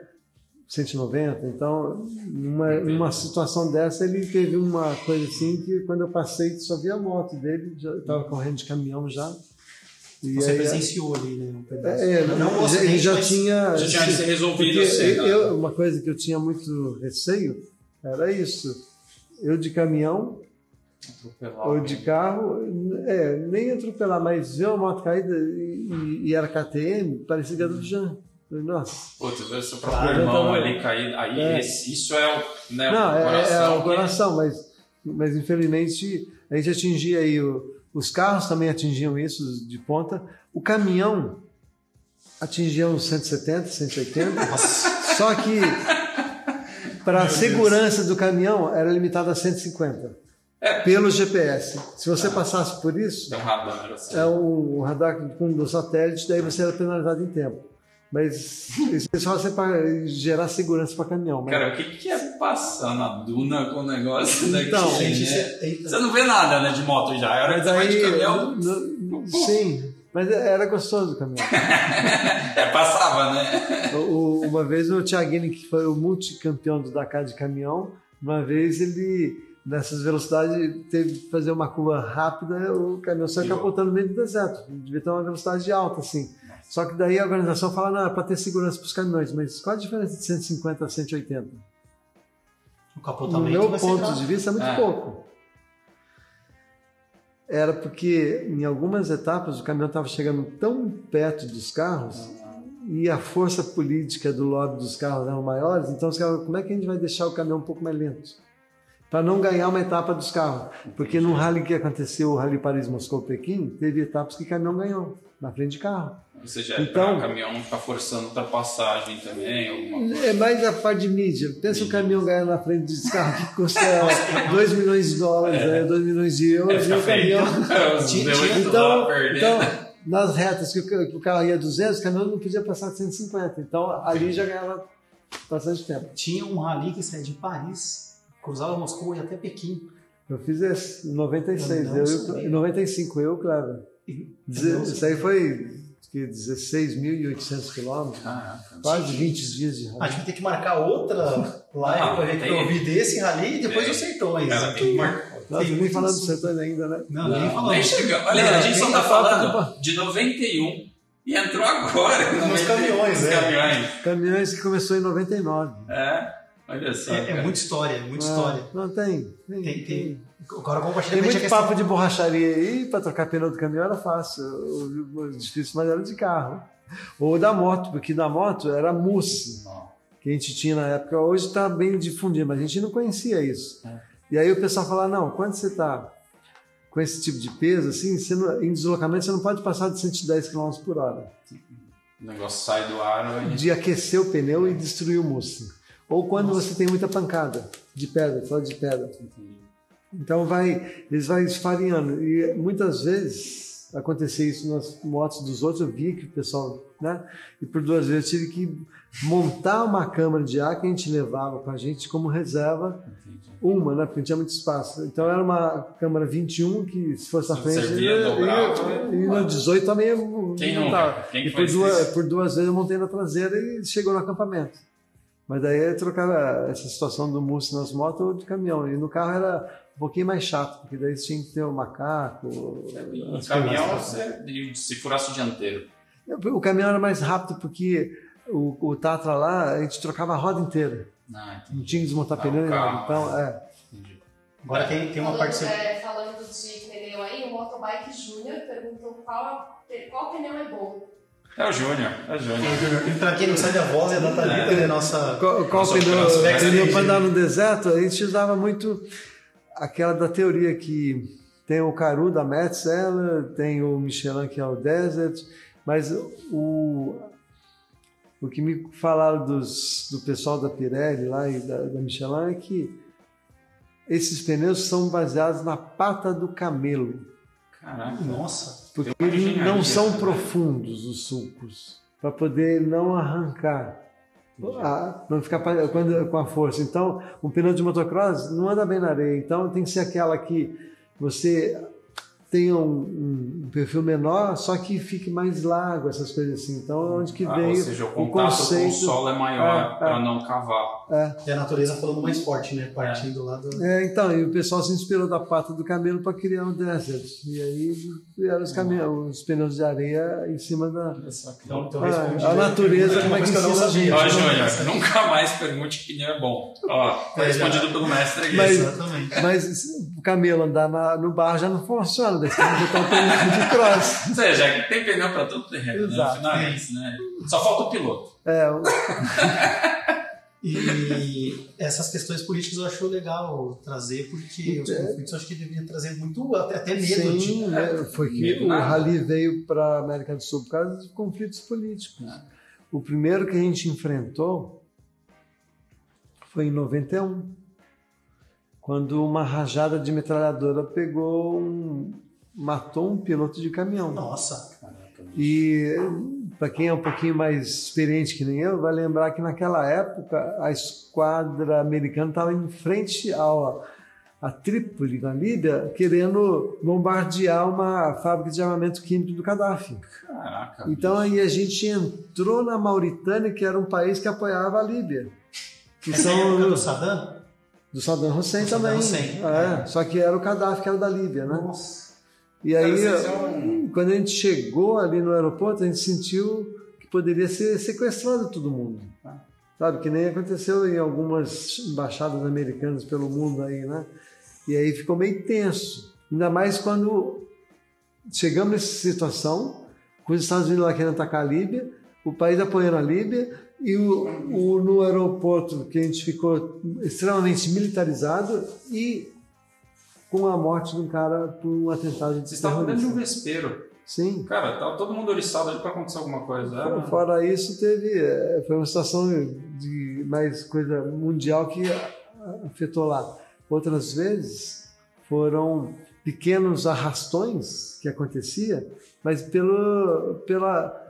[SPEAKER 2] 190. Então, numa, numa situação dessa, ele teve uma coisa assim que quando eu passei, só vi a moto dele, estava correndo de caminhão já. E
[SPEAKER 3] Você
[SPEAKER 2] aí,
[SPEAKER 3] presenciou ali, né? Um pedaço.
[SPEAKER 2] é,
[SPEAKER 3] não o
[SPEAKER 2] já- ele
[SPEAKER 3] acidente,
[SPEAKER 2] já
[SPEAKER 3] mas-
[SPEAKER 2] tinha.
[SPEAKER 1] Já tinha se resolvido assim, né?
[SPEAKER 2] eu- uma coisa que eu tinha muito receio era isso. Eu de caminhão
[SPEAKER 1] Atropelar
[SPEAKER 2] ou de carro, é, nem atropelar, mas ver uma moto caída e, e- era KTM, parecia garoto de Jean. Falei, Nossa.
[SPEAKER 1] Putz, ver seu próprio irmão
[SPEAKER 2] então,
[SPEAKER 1] ali cair. Aí,
[SPEAKER 2] é.
[SPEAKER 1] esse- isso é o, né,
[SPEAKER 2] Não,
[SPEAKER 1] o
[SPEAKER 2] é,
[SPEAKER 1] coração.
[SPEAKER 2] é o
[SPEAKER 1] que-
[SPEAKER 2] coração, mas, mas infelizmente a gente atingia aí, o- os carros também atingiam isso de ponta, o caminhão atingia uns 170, 180, só que para a segurança do caminhão era limitado a 150 pelo GPS. Se você passasse por isso,
[SPEAKER 1] Tem um radar, assim.
[SPEAKER 2] é um radar com do satélite, daí você era penalizado em tempo. Mas isso é só para gerar segurança para caminhão. Mas...
[SPEAKER 1] Cara, o que, que é passar na duna com o negócio daqui?
[SPEAKER 2] Então,
[SPEAKER 1] né?
[SPEAKER 3] Isso é-.
[SPEAKER 1] Você não vê nada, né, de moto já. A hora que você vai de caminhão,
[SPEAKER 2] no- no- sim, mas era gostoso o caminhão.
[SPEAKER 1] é, passava, né?
[SPEAKER 2] O- uma vez o Thiaguini, que foi o multicampeão do Dakar de caminhão, uma vez ele, nessas velocidades, teve que fazer uma curva rápida, o caminhão saiu capotando no meio do deserto. Devia ter uma velocidade alta, assim. Só que daí a organização fala, não, é para ter segurança para os caminhões, mas qual a diferença de 150 a 180?
[SPEAKER 3] O
[SPEAKER 2] No
[SPEAKER 3] capotamento
[SPEAKER 2] meu ponto de vista, é muito
[SPEAKER 1] É.
[SPEAKER 2] pouco. Era porque em algumas etapas o caminhão estava chegando tão perto dos carros e a força política do lobby dos carros eram maiores, então os caras, como é que a gente vai deixar o caminhão um pouco mais lento? Para não ganhar uma etapa dos carros. Porque no rally que aconteceu, o Rally Paris-Moscou-Pequim, teve etapas que o caminhão ganhou, na frente de carro.
[SPEAKER 1] Ou seja, é
[SPEAKER 2] Então-
[SPEAKER 1] caminhão ficar forçando ultrapassagem também, alguma coisa.
[SPEAKER 2] É mais a parte de mídia. Pensa o caminhão ganhar na frente de carro que custa 2 milhões de dólares, 2 milhões de
[SPEAKER 1] É,
[SPEAKER 2] euros, e
[SPEAKER 1] fica
[SPEAKER 2] o caminhão.
[SPEAKER 1] D8
[SPEAKER 2] Então, então, nas retas que o, o carro ia 200, o caminhão não podia passar de 150. Então, ali já ganhava bastante tempo.
[SPEAKER 3] Tinha um rally que saía de Paris, cruzava Moscou e até Pequim.
[SPEAKER 2] Eu fiz esse em 96,
[SPEAKER 3] Eu
[SPEAKER 2] eu, em 95, eu, claro.
[SPEAKER 3] E- eu não
[SPEAKER 2] Isso aí foi que 16.800 quilômetros,
[SPEAKER 1] Caraca.
[SPEAKER 2] quase 20 dias de
[SPEAKER 3] A
[SPEAKER 2] rally.
[SPEAKER 3] gente vai ter que marcar outra live
[SPEAKER 1] Ah,
[SPEAKER 3] pra ver
[SPEAKER 1] tem-
[SPEAKER 3] que eu ouvi desse rally e depois
[SPEAKER 1] tem.
[SPEAKER 3] os sertões.
[SPEAKER 1] Cara, tem que marcar.
[SPEAKER 2] Nós
[SPEAKER 3] tem
[SPEAKER 2] nem
[SPEAKER 3] muito
[SPEAKER 2] falando do
[SPEAKER 3] assunto.
[SPEAKER 2] sertão ainda, né?
[SPEAKER 3] Não, nem falando.
[SPEAKER 1] Nem chegamos. Olha,
[SPEAKER 2] Não,
[SPEAKER 1] a gente só
[SPEAKER 2] nem
[SPEAKER 1] tá
[SPEAKER 2] a falta
[SPEAKER 1] falando de 91 e entrou agora.
[SPEAKER 3] Nos
[SPEAKER 1] 91,
[SPEAKER 3] caminhões, é.
[SPEAKER 1] caminhões.
[SPEAKER 2] Caminhões que começou em 99.
[SPEAKER 1] É, olha só.
[SPEAKER 3] É, é muita história, é muita
[SPEAKER 2] Ah,
[SPEAKER 3] história.
[SPEAKER 2] Não, tem. Tem,
[SPEAKER 3] Tem, tem. Agora
[SPEAKER 2] Tem muito
[SPEAKER 3] questão-
[SPEAKER 2] papo de borracharia aí, para trocar pneu do caminhão era fácil. O, difícil mais era de carro. Ou da moto, porque da moto era mousse, que a gente tinha na época. Hoje está bem difundido, mas a gente não conhecia isso.
[SPEAKER 1] É.
[SPEAKER 2] E aí o pessoal fala, não, quando você está com esse tipo de peso, assim, não- em deslocamento você não pode passar de 110 km por hora.
[SPEAKER 1] O negócio sai do ar e
[SPEAKER 2] De aquecer o pneu e destruir o mousse. Ou quando você tem muita pancada de pedra, só de pedra. Então vai, eles vão esfarinhando. E muitas vezes acontecia isso nas motos dos outros, eu via que o pessoal, né? E por duas vezes eu tive que montar uma câmara de ar que a gente levava com a gente como reserva,
[SPEAKER 1] Entendi.
[SPEAKER 2] uma, né? Porque não tinha muito espaço. Então era uma câmara 21 que se fosse à frente,
[SPEAKER 1] servia,
[SPEAKER 2] ia-
[SPEAKER 1] dobrava, e-
[SPEAKER 2] e no 18 também eu
[SPEAKER 1] Quem? Quem
[SPEAKER 2] E por duas,
[SPEAKER 1] isso?
[SPEAKER 2] por duas vezes eu montei na traseira e chegou no acampamento. Mas daí eu trocava essa situação do mousse nas motos ou de caminhão. E no carro era um pouquinho mais chato, porque daí você tinha que ter o macaco.
[SPEAKER 1] Em
[SPEAKER 2] as
[SPEAKER 1] caminhão, você, se furasse o dianteiro.
[SPEAKER 2] O caminhão era mais rápido porque o, o Tatra lá, a gente trocava a roda inteira.
[SPEAKER 1] Ah.
[SPEAKER 2] Não tinha que desmontar
[SPEAKER 1] Ah,
[SPEAKER 2] pneu,
[SPEAKER 1] o
[SPEAKER 2] nem nada.
[SPEAKER 1] carro.
[SPEAKER 2] Então, é.
[SPEAKER 1] entendi.
[SPEAKER 3] Agora tem, tem uma
[SPEAKER 4] falando,
[SPEAKER 3] parceria.
[SPEAKER 4] é, falando de pneu aí, o Motobike Júnior perguntou qual, qual pneu é bom.
[SPEAKER 1] É o Júnior, é o Júnior.
[SPEAKER 3] E pra quem não sabe, a voz é da Thalita, né? Nossa.
[SPEAKER 2] Qual, qual
[SPEAKER 1] Nossa,
[SPEAKER 2] pneu,
[SPEAKER 1] nossa,
[SPEAKER 2] pneu para andar no deserto? A gente usava muito aquela da teoria que tem o Caru da Metzeler, tem o Michelin que é o Desert, mas o, o que me falaram dos, do pessoal da Pirelli lá e da, da Michelin é que esses pneus são baseados na pata do camelo,
[SPEAKER 1] Caraca.
[SPEAKER 3] Nossa.
[SPEAKER 2] porque não são profundos os sulcos, para poder não arrancar. Ah, não ficar com a força. Então, um pneu de motocross não anda bem na areia. Então, tem que ser aquela que você tenha um, um perfil menor, só que fique mais largo, essas coisas assim. Então, onde que
[SPEAKER 1] Ah,
[SPEAKER 2] veio
[SPEAKER 1] ou seja, o
[SPEAKER 2] o
[SPEAKER 1] contato com o
[SPEAKER 2] conceito?
[SPEAKER 1] solo é maior
[SPEAKER 2] É, é.
[SPEAKER 1] para não cavar.
[SPEAKER 3] E a natureza falando mais forte, né? Partindo lá do.
[SPEAKER 2] É, então, e o pessoal se inspirou da pata do camelo para criar o Desert. E aí vieram os, caminhões, os pneus de areia em cima da.
[SPEAKER 3] Então, então
[SPEAKER 2] Ah,
[SPEAKER 3] respondi,
[SPEAKER 2] a
[SPEAKER 3] né?
[SPEAKER 2] natureza, como é que ensina a gente?
[SPEAKER 1] Ó, Júnior, nunca mais pergunte que pneu é bom. Ó, tá
[SPEAKER 3] É,
[SPEAKER 1] respondido pelo mestre aqui.
[SPEAKER 2] Mas-
[SPEAKER 3] Exatamente.
[SPEAKER 2] Mas o camelo andar na- no bar já não funciona, daí você tem que botar um pneu de cross.
[SPEAKER 1] Ou seja, tem pneu para todo terreno, né?
[SPEAKER 2] Exato.
[SPEAKER 1] Final é isso, né? Só falta o piloto.
[SPEAKER 2] É, o-
[SPEAKER 3] E essas questões políticas eu acho legal trazer, porque os
[SPEAKER 2] É.
[SPEAKER 3] conflitos eu acho que deveriam trazer muito, até, até medo.
[SPEAKER 2] sim,
[SPEAKER 3] de,
[SPEAKER 2] né, foi que
[SPEAKER 1] Medo
[SPEAKER 2] o
[SPEAKER 1] nada.
[SPEAKER 2] rally veio para a América do Sul por causa de conflitos políticos. O primeiro que a gente enfrentou foi em 91, quando uma rajada de metralhadora pegou um, matou um piloto de caminhão.
[SPEAKER 3] Nossa,
[SPEAKER 2] E para quem é um pouquinho mais experiente que nem eu, vai lembrar que naquela época a esquadra americana estava em frente ao, a Trípoli, na Líbia, querendo bombardear uma fábrica de armamento químico do Gaddafi.
[SPEAKER 1] Caraca.
[SPEAKER 2] Então aí a gente entrou na Mauritânia, que era um país que apoiava a Líbia. Que
[SPEAKER 3] essa é
[SPEAKER 2] são
[SPEAKER 3] do Saddam?
[SPEAKER 2] do Saddam Hussein
[SPEAKER 3] Do Saddam
[SPEAKER 2] também.
[SPEAKER 3] Hussein,
[SPEAKER 2] É,
[SPEAKER 3] é.
[SPEAKER 2] Só que era o Gaddafi que era da Líbia, né?
[SPEAKER 3] Nossa.
[SPEAKER 2] E aí, quando a gente chegou ali no aeroporto, a gente sentiu que poderia ser sequestrado todo mundo. Sabe? Que nem aconteceu em algumas embaixadas americanas pelo mundo aí, né? E aí ficou meio tenso. Ainda mais quando chegamos nessa situação, com os Estados Unidos lá querendo atacar a Líbia, o país apoiando a Líbia, e o, o- no aeroporto que a gente ficou extremamente militarizado e com a morte de um cara por um atentado de
[SPEAKER 1] Vocês estavam dentro de um vespeiro.
[SPEAKER 2] Sim.
[SPEAKER 1] Cara, tava todo mundo oriçado ali pra acontecer alguma coisa. Era-
[SPEAKER 2] Fora isso, teve é, foi uma situação de mais coisa mundial que afetou lá. Outras vezes foram pequenos arrastões que acontecia, mas pelo pela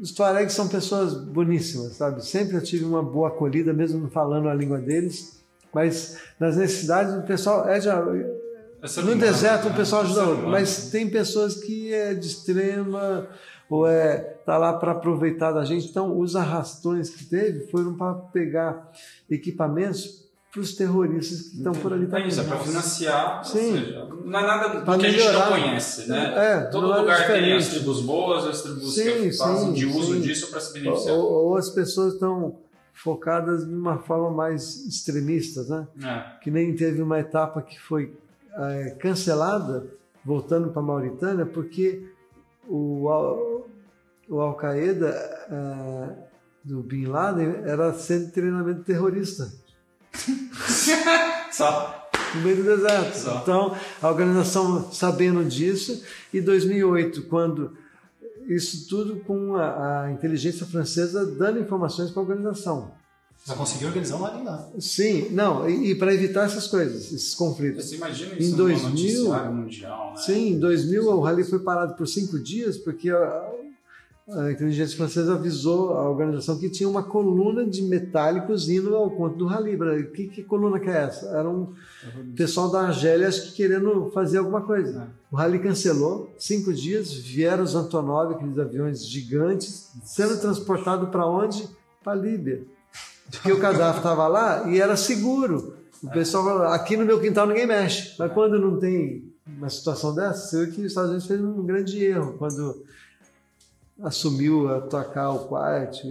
[SPEAKER 2] os Tuaregs são pessoas boníssimas, sabe? Sempre eu tive uma boa acolhida, mesmo falando a língua deles. Mas nas necessidades o pessoal é de,
[SPEAKER 1] é
[SPEAKER 2] no deserto
[SPEAKER 1] né?
[SPEAKER 2] o pessoal ajuda outro, mas tem pessoas que é de extrema ou é tá lá para aproveitar da gente. Então os arrastões que teve foram para pegar equipamentos para os terroristas que estão por ali
[SPEAKER 1] É
[SPEAKER 2] também.
[SPEAKER 1] isso, é pra financiar.
[SPEAKER 2] Sim.
[SPEAKER 1] Ou seja, não é nada
[SPEAKER 2] Pra
[SPEAKER 1] que a gente não
[SPEAKER 2] melhorar.
[SPEAKER 1] conhece, né?
[SPEAKER 2] É,
[SPEAKER 1] Todo
[SPEAKER 2] é
[SPEAKER 1] lugar tem
[SPEAKER 2] diferente.
[SPEAKER 1] as tribos boas, as tribos
[SPEAKER 2] Sim,
[SPEAKER 1] que fazem
[SPEAKER 2] sim,
[SPEAKER 1] de uso
[SPEAKER 2] sim.
[SPEAKER 1] disso para se
[SPEAKER 2] Ou,
[SPEAKER 1] beneficiar.
[SPEAKER 2] ou as pessoas estão focadas de uma forma mais extremista, né?
[SPEAKER 1] É.
[SPEAKER 2] que nem teve uma etapa que foi eh, cancelada, voltando para a Mauritânia, porque o, Al- o Al-Qaeda eh, do Bin Laden era centro de treinamento terrorista
[SPEAKER 1] Só.
[SPEAKER 2] no meio do deserto.
[SPEAKER 1] Só.
[SPEAKER 2] Então, a organização sabendo disso, e 2008, quando isso tudo com a, a inteligência francesa dando informações para a organização.
[SPEAKER 3] Já conseguiu organizar um rally lá.
[SPEAKER 2] Sim, não, e, e para evitar essas coisas, esses conflitos.
[SPEAKER 1] Você imagina
[SPEAKER 2] Em
[SPEAKER 1] isso
[SPEAKER 2] 2000,
[SPEAKER 1] no noticiário mundial, né?
[SPEAKER 2] Sim, em 2000 o rally foi parado por cinco dias porque a, a inteligência francesa avisou a organização que tinha uma coluna de metálicos indo ao ponto do rally. Que, que coluna que é essa? Era um pessoal da Argélia acho que querendo fazer alguma coisa. O rally cancelou, cinco dias, vieram os Antonov, aqueles aviões gigantes, sendo transportados para onde? Para a Líbia. Porque o Gaddafi estava lá e era seguro. O pessoal falou, aqui no meu quintal ninguém mexe. Mas quando não tem uma situação dessa, você vê que os Estados Unidos fez um grande erro quando assumiu a atacar o Kuwait,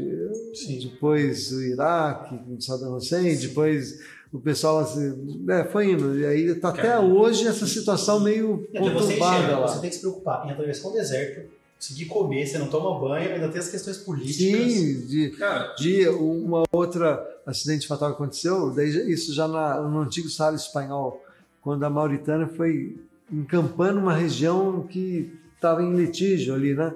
[SPEAKER 2] depois o Iraque, com Saddam Hussein, depois o pessoal assim, né, foi indo. E aí está até hoje essa situação meio
[SPEAKER 3] E você
[SPEAKER 2] conturbada
[SPEAKER 3] enxerga,
[SPEAKER 2] lá.
[SPEAKER 3] você tem que se preocupar em atravessar o deserto, conseguir comer, você não toma banho, ainda tem as questões políticas.
[SPEAKER 2] Sim, de,
[SPEAKER 1] Cara,
[SPEAKER 2] de uma outra acidente fatal que aconteceu, daí isso já na- no antigo Sahara espanhol, quando a Mauritânia foi encampando uma região que estava em litígio ali, né?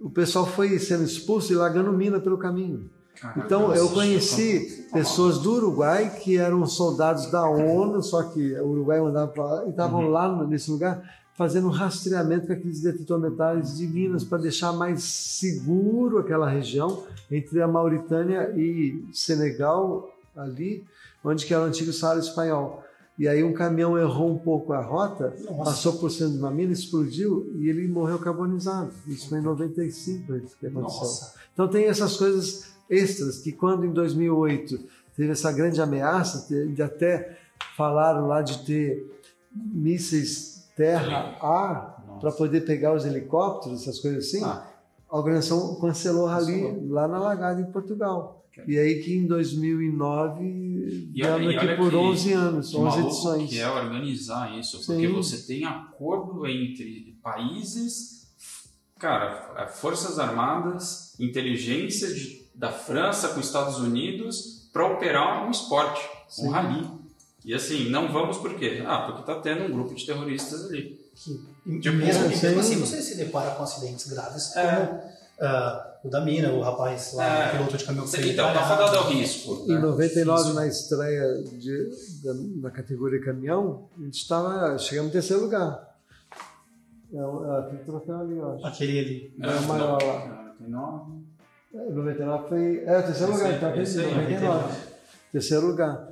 [SPEAKER 2] O pessoal foi sendo expulso e largando mina pelo caminho.
[SPEAKER 1] caraca,
[SPEAKER 2] Então, eu conheci
[SPEAKER 1] mal.
[SPEAKER 2] pessoas do Uruguai que eram soldados da ONU, só que o Uruguai mandava para lá, e estavam lá no- nesse lugar fazendo um rastreamento com aqueles detectores metais de minas para deixar mais seguro aquela região entre a Mauritânia e Senegal, ali, onde que era o antigo Saara espanhol. E aí um caminhão errou um pouco a rota,
[SPEAKER 3] Nossa.
[SPEAKER 2] passou por cima de uma mina, explodiu e ele morreu carbonizado. Isso foi em 95 isso que aconteceu.
[SPEAKER 3] Nossa.
[SPEAKER 2] Então tem essas coisas extras que quando em 2008 teve essa grande ameaça, de até falaram lá de ter mísseis terra-ar para poder pegar os helicópteros, essas coisas assim,
[SPEAKER 1] Ah.
[SPEAKER 2] a organização cancelou o rally lá na Lagada em Portugal. E aí que em 2009
[SPEAKER 1] E olha- e
[SPEAKER 2] aqui por
[SPEAKER 1] que-
[SPEAKER 2] 11 anos,
[SPEAKER 1] Que
[SPEAKER 2] 11
[SPEAKER 1] maluco
[SPEAKER 2] edições.
[SPEAKER 1] que é organizar isso,
[SPEAKER 2] Sim.
[SPEAKER 1] porque você tem acordo entre países, cara, forças armadas, inteligência de- da França com os Estados Unidos para operar um esporte, um
[SPEAKER 2] Sim.
[SPEAKER 1] rally. E assim, não vamos por quê? Ah, porque tá tendo um grupo de terroristas ali.
[SPEAKER 3] Que,
[SPEAKER 1] Tipo,
[SPEAKER 3] mesmo,
[SPEAKER 2] sim.
[SPEAKER 3] mesmo assim você se depara com acidentes graves
[SPEAKER 1] É.
[SPEAKER 3] como ah, o da mina, o rapaz lá,
[SPEAKER 1] É.
[SPEAKER 3] o piloto de caminhão que
[SPEAKER 1] Então, tá fadado ao risco.
[SPEAKER 2] Em
[SPEAKER 1] né?
[SPEAKER 2] 99,
[SPEAKER 3] Isso.
[SPEAKER 2] na estreia de, da, na categoria caminhão, a gente estava, chegamos em terceiro lugar. É, o- é aquele troféu ali, eu acho.
[SPEAKER 3] Aquele ali.
[SPEAKER 2] É o maior lá.
[SPEAKER 1] 99.
[SPEAKER 2] É, 99 foi. É, o terceiro lugar, então, aquele
[SPEAKER 1] esse
[SPEAKER 2] de
[SPEAKER 1] aí,
[SPEAKER 2] 99. Terceiro lugar.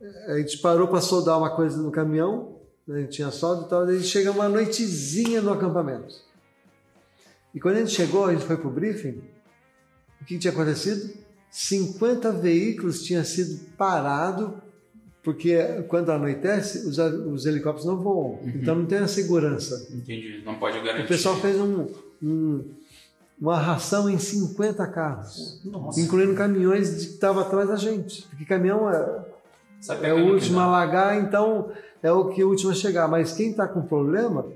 [SPEAKER 2] É, A gente parou para soldar uma coisa no caminhão, né, a gente tinha solda e tal, daí chegamos uma noitezinha no acampamento. E quando a gente chegou, a gente foi para o briefing, o que tinha acontecido? 50 veículos tinham sido parados, porque quando anoitece, os, os helicópteros não voam, então não tem a segurança.
[SPEAKER 1] Entendi. Não pode garantir.
[SPEAKER 2] O pessoal fez um- um- uma ração em 50 carros,
[SPEAKER 3] Nossa.
[SPEAKER 2] incluindo caminhões que estavam atrás da gente. Porque caminhão é,
[SPEAKER 1] Sabe
[SPEAKER 2] é o último a
[SPEAKER 1] dá?
[SPEAKER 2] largar, então é o que é o último a chegar. Mas quem está com problema,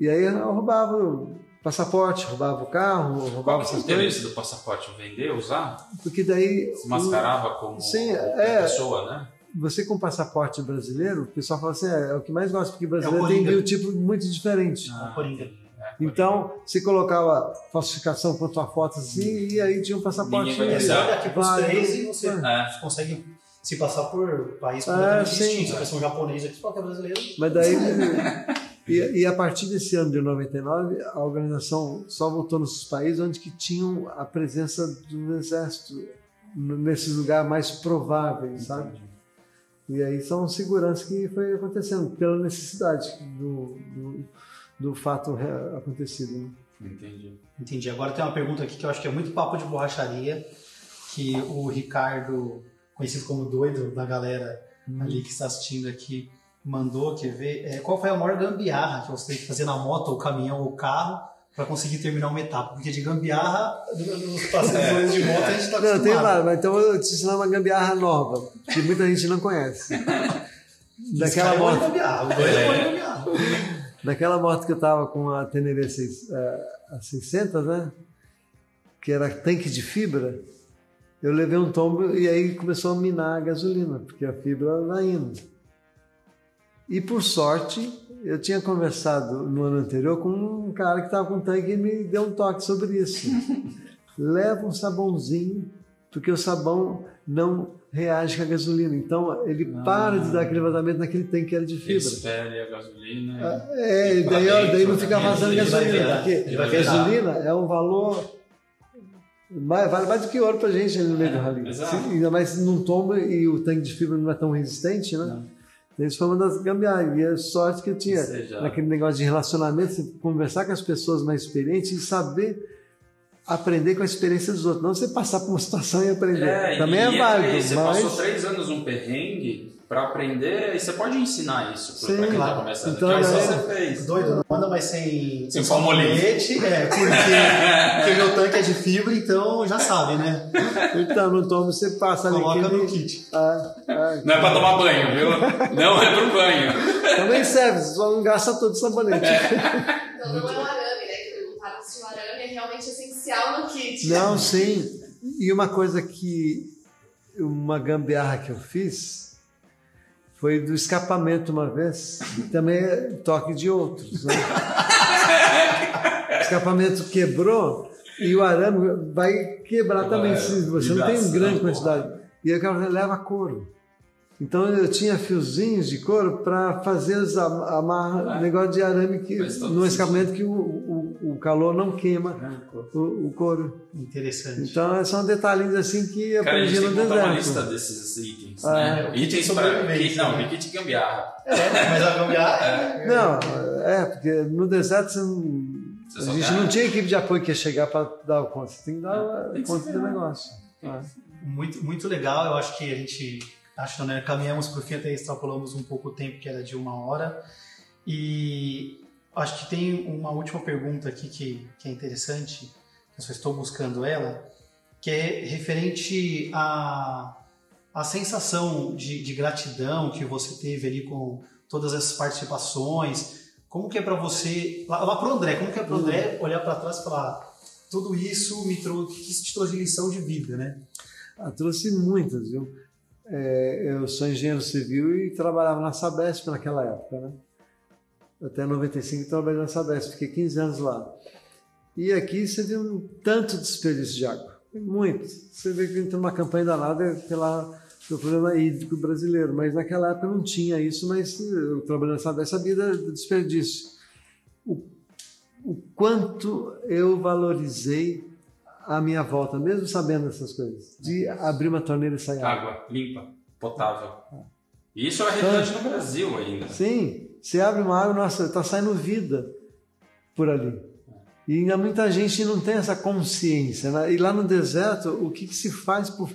[SPEAKER 2] e aí roubava passaporte, roubava o carro,
[SPEAKER 1] Qual
[SPEAKER 2] roubava
[SPEAKER 1] que é o
[SPEAKER 2] essas
[SPEAKER 1] interesse
[SPEAKER 2] coisas.
[SPEAKER 1] do passaporte? Vender, usar?
[SPEAKER 2] Porque daí
[SPEAKER 1] Se mascarava como
[SPEAKER 2] Sim, é.
[SPEAKER 1] pessoa, né?
[SPEAKER 2] você com passaporte brasileiro, o pessoal fala assim, é, é o que mais gosta, porque brasileiro
[SPEAKER 3] É o
[SPEAKER 2] tem
[SPEAKER 3] Coringa.
[SPEAKER 2] biotipo muito diferente.
[SPEAKER 1] Ah,
[SPEAKER 3] Coringa.
[SPEAKER 1] é,
[SPEAKER 2] Então, se colocava falsificação com a tua foto assim, e aí tinha um passaporte.
[SPEAKER 1] Ninguém vai
[SPEAKER 3] É,
[SPEAKER 1] pensar.
[SPEAKER 3] você
[SPEAKER 1] Exato.
[SPEAKER 3] olha aqui pros
[SPEAKER 2] válido.
[SPEAKER 3] três e você
[SPEAKER 1] É.
[SPEAKER 3] consegue se passar por país
[SPEAKER 2] É,
[SPEAKER 3] completamente
[SPEAKER 2] sim.
[SPEAKER 3] distinto. Se você é um japonês aqui, qualquer brasileiro.
[SPEAKER 2] Mas daí. e, e a partir desse ano de 99, a organização só voltou nos países onde que tinham a presença do exército nesses lugares mais prováveis, sabe? E aí são seguranças que foi acontecendo pela necessidade do, do, do fato acontecido. Né?
[SPEAKER 1] Entendi.
[SPEAKER 3] Entendi. Agora tem uma pergunta aqui que eu acho que é muito papo de borracharia, que o Ricardo, conhecido como doido da galera ali que está assistindo aqui, mandou, quer ver, é, qual foi a maior gambiarra que você teve que fazer na moto, ou caminhão, ou carro, para conseguir terminar uma etapa? Porque de gambiarra, nos passeios de moto, a gente está
[SPEAKER 2] Não, tem
[SPEAKER 3] acostumado.
[SPEAKER 2] lá, mas então eu te ensinar uma gambiarra nova, que muita gente não conhece. Daquela
[SPEAKER 3] é
[SPEAKER 2] moto.
[SPEAKER 3] gambiarra, é.
[SPEAKER 2] Daquela moto que eu tava com a Teneré seis- eh, a 600, né? Que era tanque de fibra. Eu levei um tombo e aí começou a minar a gasolina, porque a fibra vai indo. E por sorte, eu tinha conversado no ano anterior com um cara que estava com tanque e me deu um toque sobre isso. Leva um sabãozinho porque o sabão não reage com a gasolina. Então ele ah. para de dar aquele vazamento naquele tanque que era de fibra.
[SPEAKER 1] Espere a gasolina.
[SPEAKER 2] Ah, é, e daí, dentro, daí não fica vazando gasolina. Porque a gasolina é um valor. vale mais do que ouro pra gente no meio do rally. Ainda mais se não toma e o tanque de fibra não é tão resistente, né? Não. Isso foi uma das gambiarras. E a sorte que eu tinha Seja... naquele negócio de relacionamento, conversar com as pessoas mais experientes e saber aprender com a experiência dos outros. Não você passar por uma situação e aprender. É, Também é e é válido.
[SPEAKER 1] Você mas... passou três anos um perrengue para aprender e você pode ensinar isso para quem está começando. Então,
[SPEAKER 3] que é, você fez. Doido, não anda mais sem,
[SPEAKER 1] sem palmolete.
[SPEAKER 3] É, porque, porque meu tanque é de fibra, então já sabe, né?
[SPEAKER 2] Então, não toma, você passa
[SPEAKER 3] ali. Coloca no kit.
[SPEAKER 1] Ah, ah, não é para tomar banho, viu? Não é para o banho.
[SPEAKER 2] Também serve, só não gasta todo o sabonete.
[SPEAKER 4] Então não é o arame, né? Que o arame é realmente essencial no kit.
[SPEAKER 2] Não, sim. E uma coisa que, uma gambiarra que eu fiz, foi do escapamento uma vez, e também é toque de outros. Né? o escapamento quebrou e o arame vai quebrar também se você não tem grande quantidade. E aí o cara leva couro. Então eu tinha fiozinhos de couro para fazer os amarra, é. negócio de arame que, no escapamento que o, o, o, calor não queima é, o, o, couro.
[SPEAKER 3] Interessante.
[SPEAKER 2] Então são detalhes assim que eu aprendi no deserto.
[SPEAKER 1] uma lista desses itens, ah, né? Itens para kit, não, né? kit gambiarra.
[SPEAKER 3] É, mas a gambiarra. É.
[SPEAKER 2] Não, é porque no deserto você não, a gente não tinha equipe de apoio que ia chegar para dar conta. Você tem que dar é, conta do negócio.
[SPEAKER 3] Muito, muito legal. Eu acho que a gente acho, né? Caminhamos para o fim, até extrapolamos um pouco o tempo, que era de uma hora. E acho que tem uma última pergunta aqui que, que é interessante, eu só estou buscando ela, que é referente à, à sensação de, de gratidão que você teve ali com todas essas participações. Como que é para você, lá, lá para o André, como que é para o André olhar para trás e falar tudo isso me trouxe, que isso te trouxe lição de vida, né?
[SPEAKER 2] Ah, trouxe muitas, viu? é, eu sou engenheiro civil e trabalhava na Sabesp naquela época, né? Até 95 trabalhei na Sabesp, fiquei 15 anos lá. E aqui você vê um tanto desperdício de água, muito. Você vê que entra uma campanha danada pela, pelo problema hídrico brasileiro, mas naquela época não tinha isso, mas eu trabalhando na Sabesp sabia do desperdício. O, o quanto eu valorizei à minha volta, mesmo sabendo essas coisas, de abrir uma torneira e sair
[SPEAKER 1] água. Água limpa, potável. Isso é a realidade no Brasil ainda.
[SPEAKER 2] Sim, você abre uma água, nossa, está saindo vida por ali. E ainda muita gente não tem essa consciência. Né? E lá no deserto, o que, que se faz por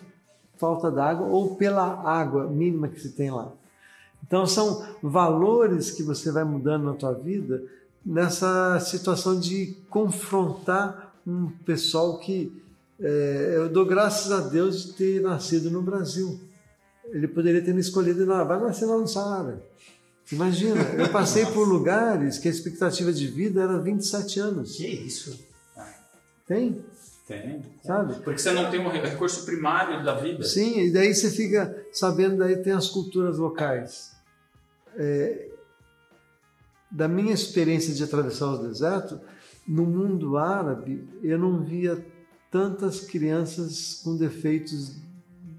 [SPEAKER 2] falta d'água ou pela água mínima que se tem lá? Então são valores que você vai mudando na tua vida nessa situação de confrontar um pessoal que é, eu dou graças a Deus de ter nascido no Brasil. Ele poderia ter me escolhido, não, vai nascer lá no Saara. Imagina, eu passei por lugares que a expectativa de vida era 27 anos.
[SPEAKER 3] Que isso?
[SPEAKER 2] Tem?
[SPEAKER 1] Tem.
[SPEAKER 2] Sabe?
[SPEAKER 1] Porque você não tem um recurso primário da vida.
[SPEAKER 2] Sim, e daí você fica sabendo, daí tem as culturas locais. É, da minha experiência de atravessar o deserto, no mundo árabe, eu não via tantas crianças com defeitos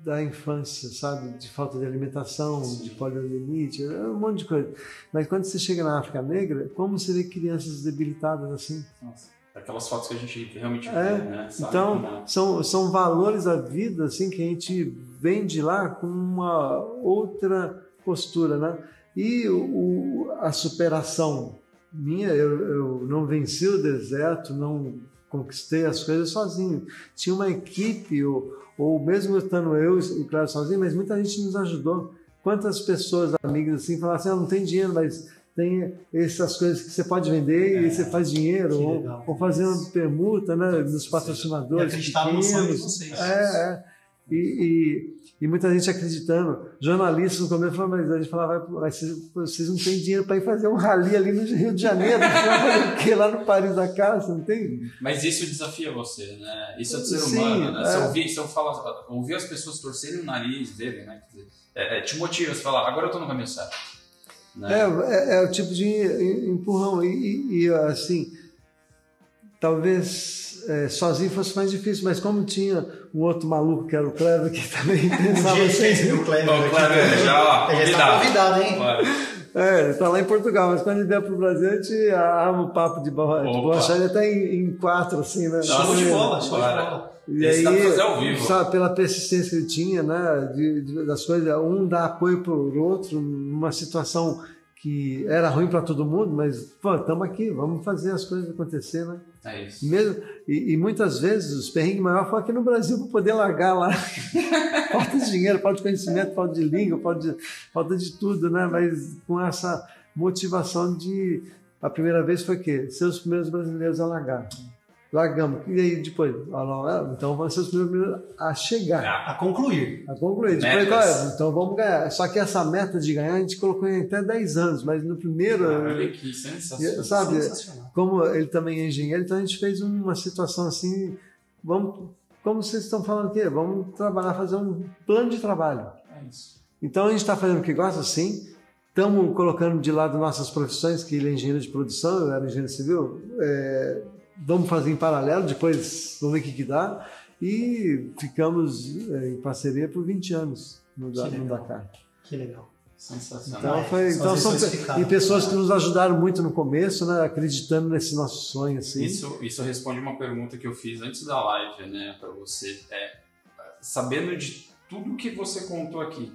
[SPEAKER 2] da infância, sabe? De falta de alimentação, Sim. de poliomielite, um monte de coisa. Mas quando você chega na África Negra, como você vê crianças debilitadas assim?
[SPEAKER 1] Nossa. Aquelas fotos que a gente realmente
[SPEAKER 2] é,
[SPEAKER 1] vê, né?
[SPEAKER 2] Sabe então, são, são valores da vida assim que a gente vem de lá com uma outra postura, né? E o, a superação, minha, eu, eu não venci o deserto, não conquistei as coisas sozinho. Tinha uma equipe, ou, ou mesmo estando eu e o Cláudio sozinho, mas muita gente nos ajudou. Quantas pessoas, amigas assim, falaram assim, ah, não tem dinheiro, mas tem essas coisas que você pode vender é, e você faz dinheiro, ou, ou, fazer uma permuta né, dos patrocinadores.
[SPEAKER 3] E acreditar no vocês.
[SPEAKER 2] É, é. E, e, e, muita gente acreditando. Jornalistas no começo falavam, mas a gente falava, mas vocês não têm dinheiro para ir fazer um rally ali no Rio de Janeiro, o quê? lá no Paris da Casa, não tem?
[SPEAKER 1] Mas isso desafia você, né? Isso é do ser Sim, humano, né? É. Se, ouvir, se eu falar, ouvir as pessoas torcerem o nariz dele, né? É, é, te motiva, você fala, agora eu estou no caminho certo.
[SPEAKER 2] Né? É, é, é, o tipo de empurrão. E, e, e assim, talvez é, sozinho fosse mais difícil, mas como tinha um outro maluco que era o Clever, que também pensava assim.
[SPEAKER 3] o Clever,
[SPEAKER 1] Ó, o Kleber, já, ó,
[SPEAKER 3] Ele já tá convidado, hein?
[SPEAKER 1] Bora.
[SPEAKER 2] É, ele tá lá em Portugal, mas quando ele vier pro Brasil, a gente arma o papo de, borra, de
[SPEAKER 1] Opa.
[SPEAKER 2] borracharia até em, em quatro, assim, né?
[SPEAKER 3] Show de bola, show de bola.
[SPEAKER 2] E
[SPEAKER 1] Esse
[SPEAKER 2] aí,
[SPEAKER 1] dá pra fazer ao vivo.
[SPEAKER 2] sabe, pela persistência que ele tinha, né, de, de- das coisas, um dá apoio pro outro numa situação que era ruim para todo mundo, mas, pô, estamos aqui, vamos fazer as coisas acontecer, né?
[SPEAKER 1] É isso.
[SPEAKER 2] Mesmo, e, e muitas vezes os perrengues maiores foram aqui no Brasil para poder largar lá. falta de dinheiro, falta de conhecimento, falta de língua, falta de, falta de tudo, né? Mas com essa motivação de. A primeira vez foi o quê? Ser os primeiros brasileiros a largar. Largamos. E aí depois? Ah, é, Então vamos ser os primeiros a chegar.
[SPEAKER 1] Ah,
[SPEAKER 3] A concluir.
[SPEAKER 2] A concluir. Depois, é? Então vamos ganhar. Só que essa meta de ganhar a gente colocou em até 10 anos, mas no primeiro.
[SPEAKER 1] Olha que sensacional.
[SPEAKER 2] Sabe?
[SPEAKER 3] Sensacional.
[SPEAKER 2] como ele também é engenheiro, então a gente fez uma situação assim, vamos, como vocês estão falando aqui, vamos trabalhar, fazer um plano de trabalho.
[SPEAKER 1] É isso.
[SPEAKER 2] Então a gente está fazendo o que gosta, sim. Estamos colocando de lado nossas profissões, que ele é engenheiro de produção, eu era engenheiro civil. É, vamos fazer em paralelo, depois vamos ver o que, que dá. E ficamos é, em parceria por 20 anos no, da- no. Dakar.
[SPEAKER 3] Que legal.
[SPEAKER 1] Sensacional.
[SPEAKER 2] Então, foi,
[SPEAKER 3] são
[SPEAKER 2] então são e pessoas que nos ajudaram muito no começo, né, acreditando nesse nosso sonho. Assim.
[SPEAKER 1] Isso, isso responde uma pergunta que eu fiz antes da live, né, para você. É, sabendo de tudo que você contou aqui,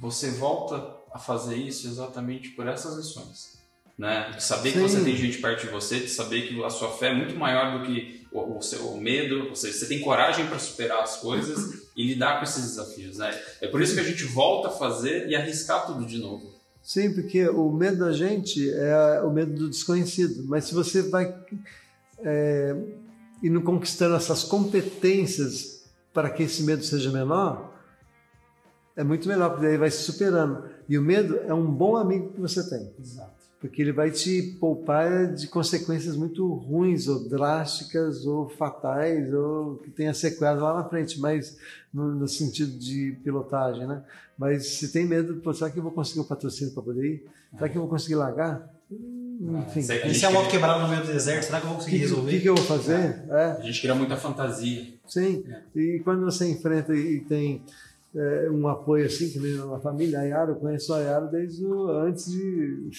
[SPEAKER 1] você volta a fazer isso exatamente por essas lições. Né? De saber que
[SPEAKER 2] Sim.
[SPEAKER 1] você tem gente perto de você, de saber que a sua fé é muito maior do que o, o seu medo, você, você tem coragem para superar as coisas e lidar com esses desafios. Né? É por isso que a gente volta a fazer e arriscar tudo de novo.
[SPEAKER 2] Sim, porque o medo da gente é o medo do desconhecido. Mas se você vai é, indo conquistando essas competências para que esse medo seja menor, é muito melhor, porque daí vai se superando. E o medo é um bom amigo que você tem,
[SPEAKER 3] Exato.
[SPEAKER 2] Porque ele vai te poupar de consequências muito ruins, ou drásticas, ou fatais, ou que tenha sequelas lá na frente, mas no, no sentido de pilotagem, né? Mas se tem medo, pô, será que eu vou conseguir o patrocínio para poder ir? Será que eu vou conseguir largar? Hum, Enfim,
[SPEAKER 1] Sei que a
[SPEAKER 3] E se é um moto quebrado no meio do deserto, será que eu vou
[SPEAKER 2] o
[SPEAKER 3] conseguir
[SPEAKER 2] que, o
[SPEAKER 3] resolver?
[SPEAKER 2] que, que eu vou fazer? É.
[SPEAKER 1] A gente cria muita fantasia.
[SPEAKER 2] Sim, e quando você enfrenta e tem é, um apoio assim, que nem na família, a Yara, eu conheço a Yara desde o, antes de.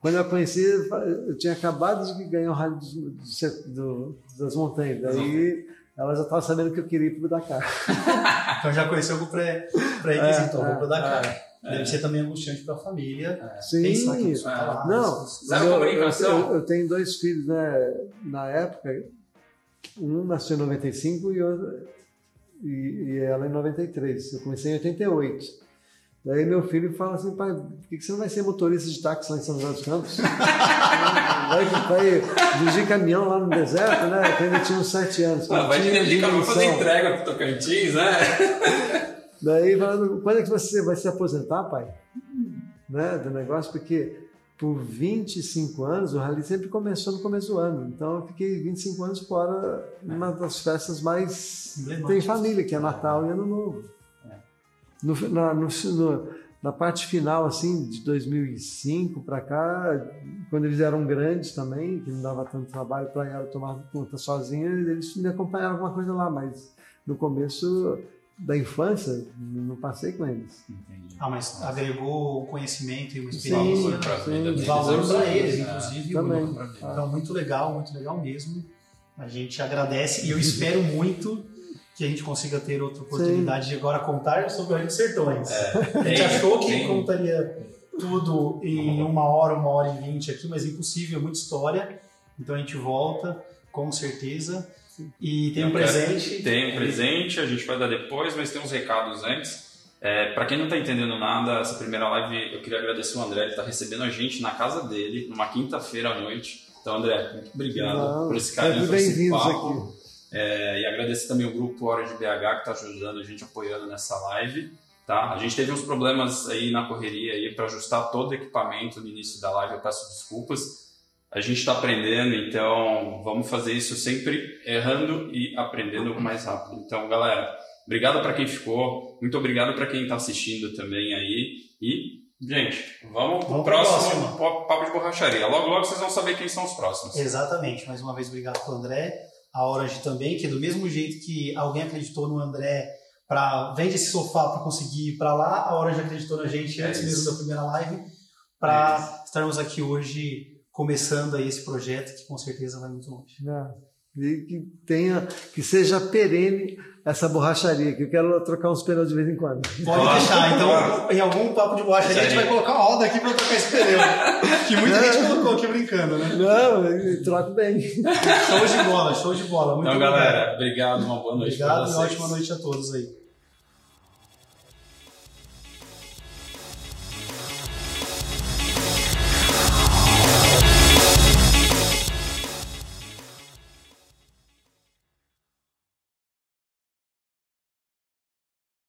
[SPEAKER 2] Quando eu a conheci, eu tinha acabado de ganhar o Rally dos- do- das Montanhas. Daí ela já estava sabendo que eu queria ir para o Dakar.
[SPEAKER 3] Então já conheceu o pré- pré-requisito,
[SPEAKER 2] É,
[SPEAKER 3] vou pro
[SPEAKER 2] é,
[SPEAKER 3] Dakar. Deve ser também angustiante para a família.
[SPEAKER 2] Sim,
[SPEAKER 3] Pensar que a pessoa lá,
[SPEAKER 2] Não,
[SPEAKER 1] Zero
[SPEAKER 2] eu, eu- eu tenho dois filhos, né? Na época, um nasceu em 95 e, outro, e, e ela em 93. Eu comecei em 88. Daí meu filho fala assim, pai, por que você não vai ser motorista de táxi lá em São José dos Campos? vai, vai dirigir caminhão lá no deserto, né? Que ainda tinha uns sete anos.
[SPEAKER 1] Ah, vai dirigir caminhão, fazer entrega pro Tocantins, né?
[SPEAKER 2] Daí falando, quando é que você vai se aposentar, pai? Né, do negócio, porque por 25 anos, o rally sempre começou no começo do ano. Então eu fiquei 25 anos fora numa das festas mais tem família, que é Natal e Ano Novo. No, na, no- no- na parte final, assim, de 2005 para cá, quando eles eram grandes também, que não dava tanto trabalho para ela tomar conta sozinha, eles me acompanharam alguma coisa lá, mas no começo da infância, não passei com eles.
[SPEAKER 3] Ah, mas agregou conhecimento e uma
[SPEAKER 2] Sim,
[SPEAKER 3] experiência.
[SPEAKER 1] pra
[SPEAKER 2] sim.
[SPEAKER 1] vida
[SPEAKER 3] E
[SPEAKER 1] deles,
[SPEAKER 3] valor
[SPEAKER 1] é,
[SPEAKER 3] para eles,
[SPEAKER 1] é,
[SPEAKER 3] inclusive.
[SPEAKER 2] Também.
[SPEAKER 3] Então, muito legal, muito legal mesmo. A gente agradece e eu espero muito que a gente consiga ter outra oportunidade de agora contar sobre o Rio dos Sertões. a gente achou que
[SPEAKER 1] tem-
[SPEAKER 3] contaria tudo em uma hora, uma hora e vinte aqui, mas é impossível, é muita história. Então a gente volta, com certeza. E tem um presente.
[SPEAKER 1] Tem um presente, a gente vai dar depois, mas tem uns recados antes. É, para quem não tá entendendo nada, essa primeira live eu queria agradecer o André, ele tá recebendo a gente na casa dele, numa quinta-feira à noite. Então, André, muito obrigado
[SPEAKER 2] Não,
[SPEAKER 1] por esse carinho, por esse
[SPEAKER 2] bem-vindos
[SPEAKER 1] papo.
[SPEAKER 2] aqui.
[SPEAKER 1] É, e agradecer também o grupo Hora de BH que está ajudando a gente, apoiando nessa live. Tá? A gente teve uns problemas aí na correria aí para ajustar todo o equipamento no início da live, eu peço desculpas. A gente está aprendendo, então vamos fazer isso sempre errando e aprendendo mais rápido. Então, galera, obrigado para quem ficou, muito obrigado para quem está assistindo também aí. E, gente, vamos
[SPEAKER 3] Vamos pro
[SPEAKER 1] próximo papo de borracharia. Logo, logo vocês vão saber quem são os próximos.
[SPEAKER 3] Exatamente. Mais uma vez, obrigado pro André. a Orange também, que é do mesmo jeito que alguém acreditou no André para vende esse sofá para conseguir ir para lá, a Orange acreditou na gente
[SPEAKER 1] É
[SPEAKER 3] antes
[SPEAKER 1] isso.
[SPEAKER 3] mesmo da primeira live, para estarmos aqui hoje começando aí esse projeto que com certeza vai muito longe.
[SPEAKER 2] Né? E que tenha, que seja perene essa borracharia, que eu quero trocar uns pneus de vez em quando.
[SPEAKER 3] Pode deixar, então em algum papo de borracha a gente vai colocar uma roda aqui para trocar esse pneu, que muita gente colocou aqui brincando, né?
[SPEAKER 2] Não, troco bem.
[SPEAKER 3] Show de bola, show de bola. Muito
[SPEAKER 1] Então,
[SPEAKER 3] obrigado.
[SPEAKER 1] galera, obrigado, uma boa noite pra
[SPEAKER 3] Obrigado e ótima noite a todos aí.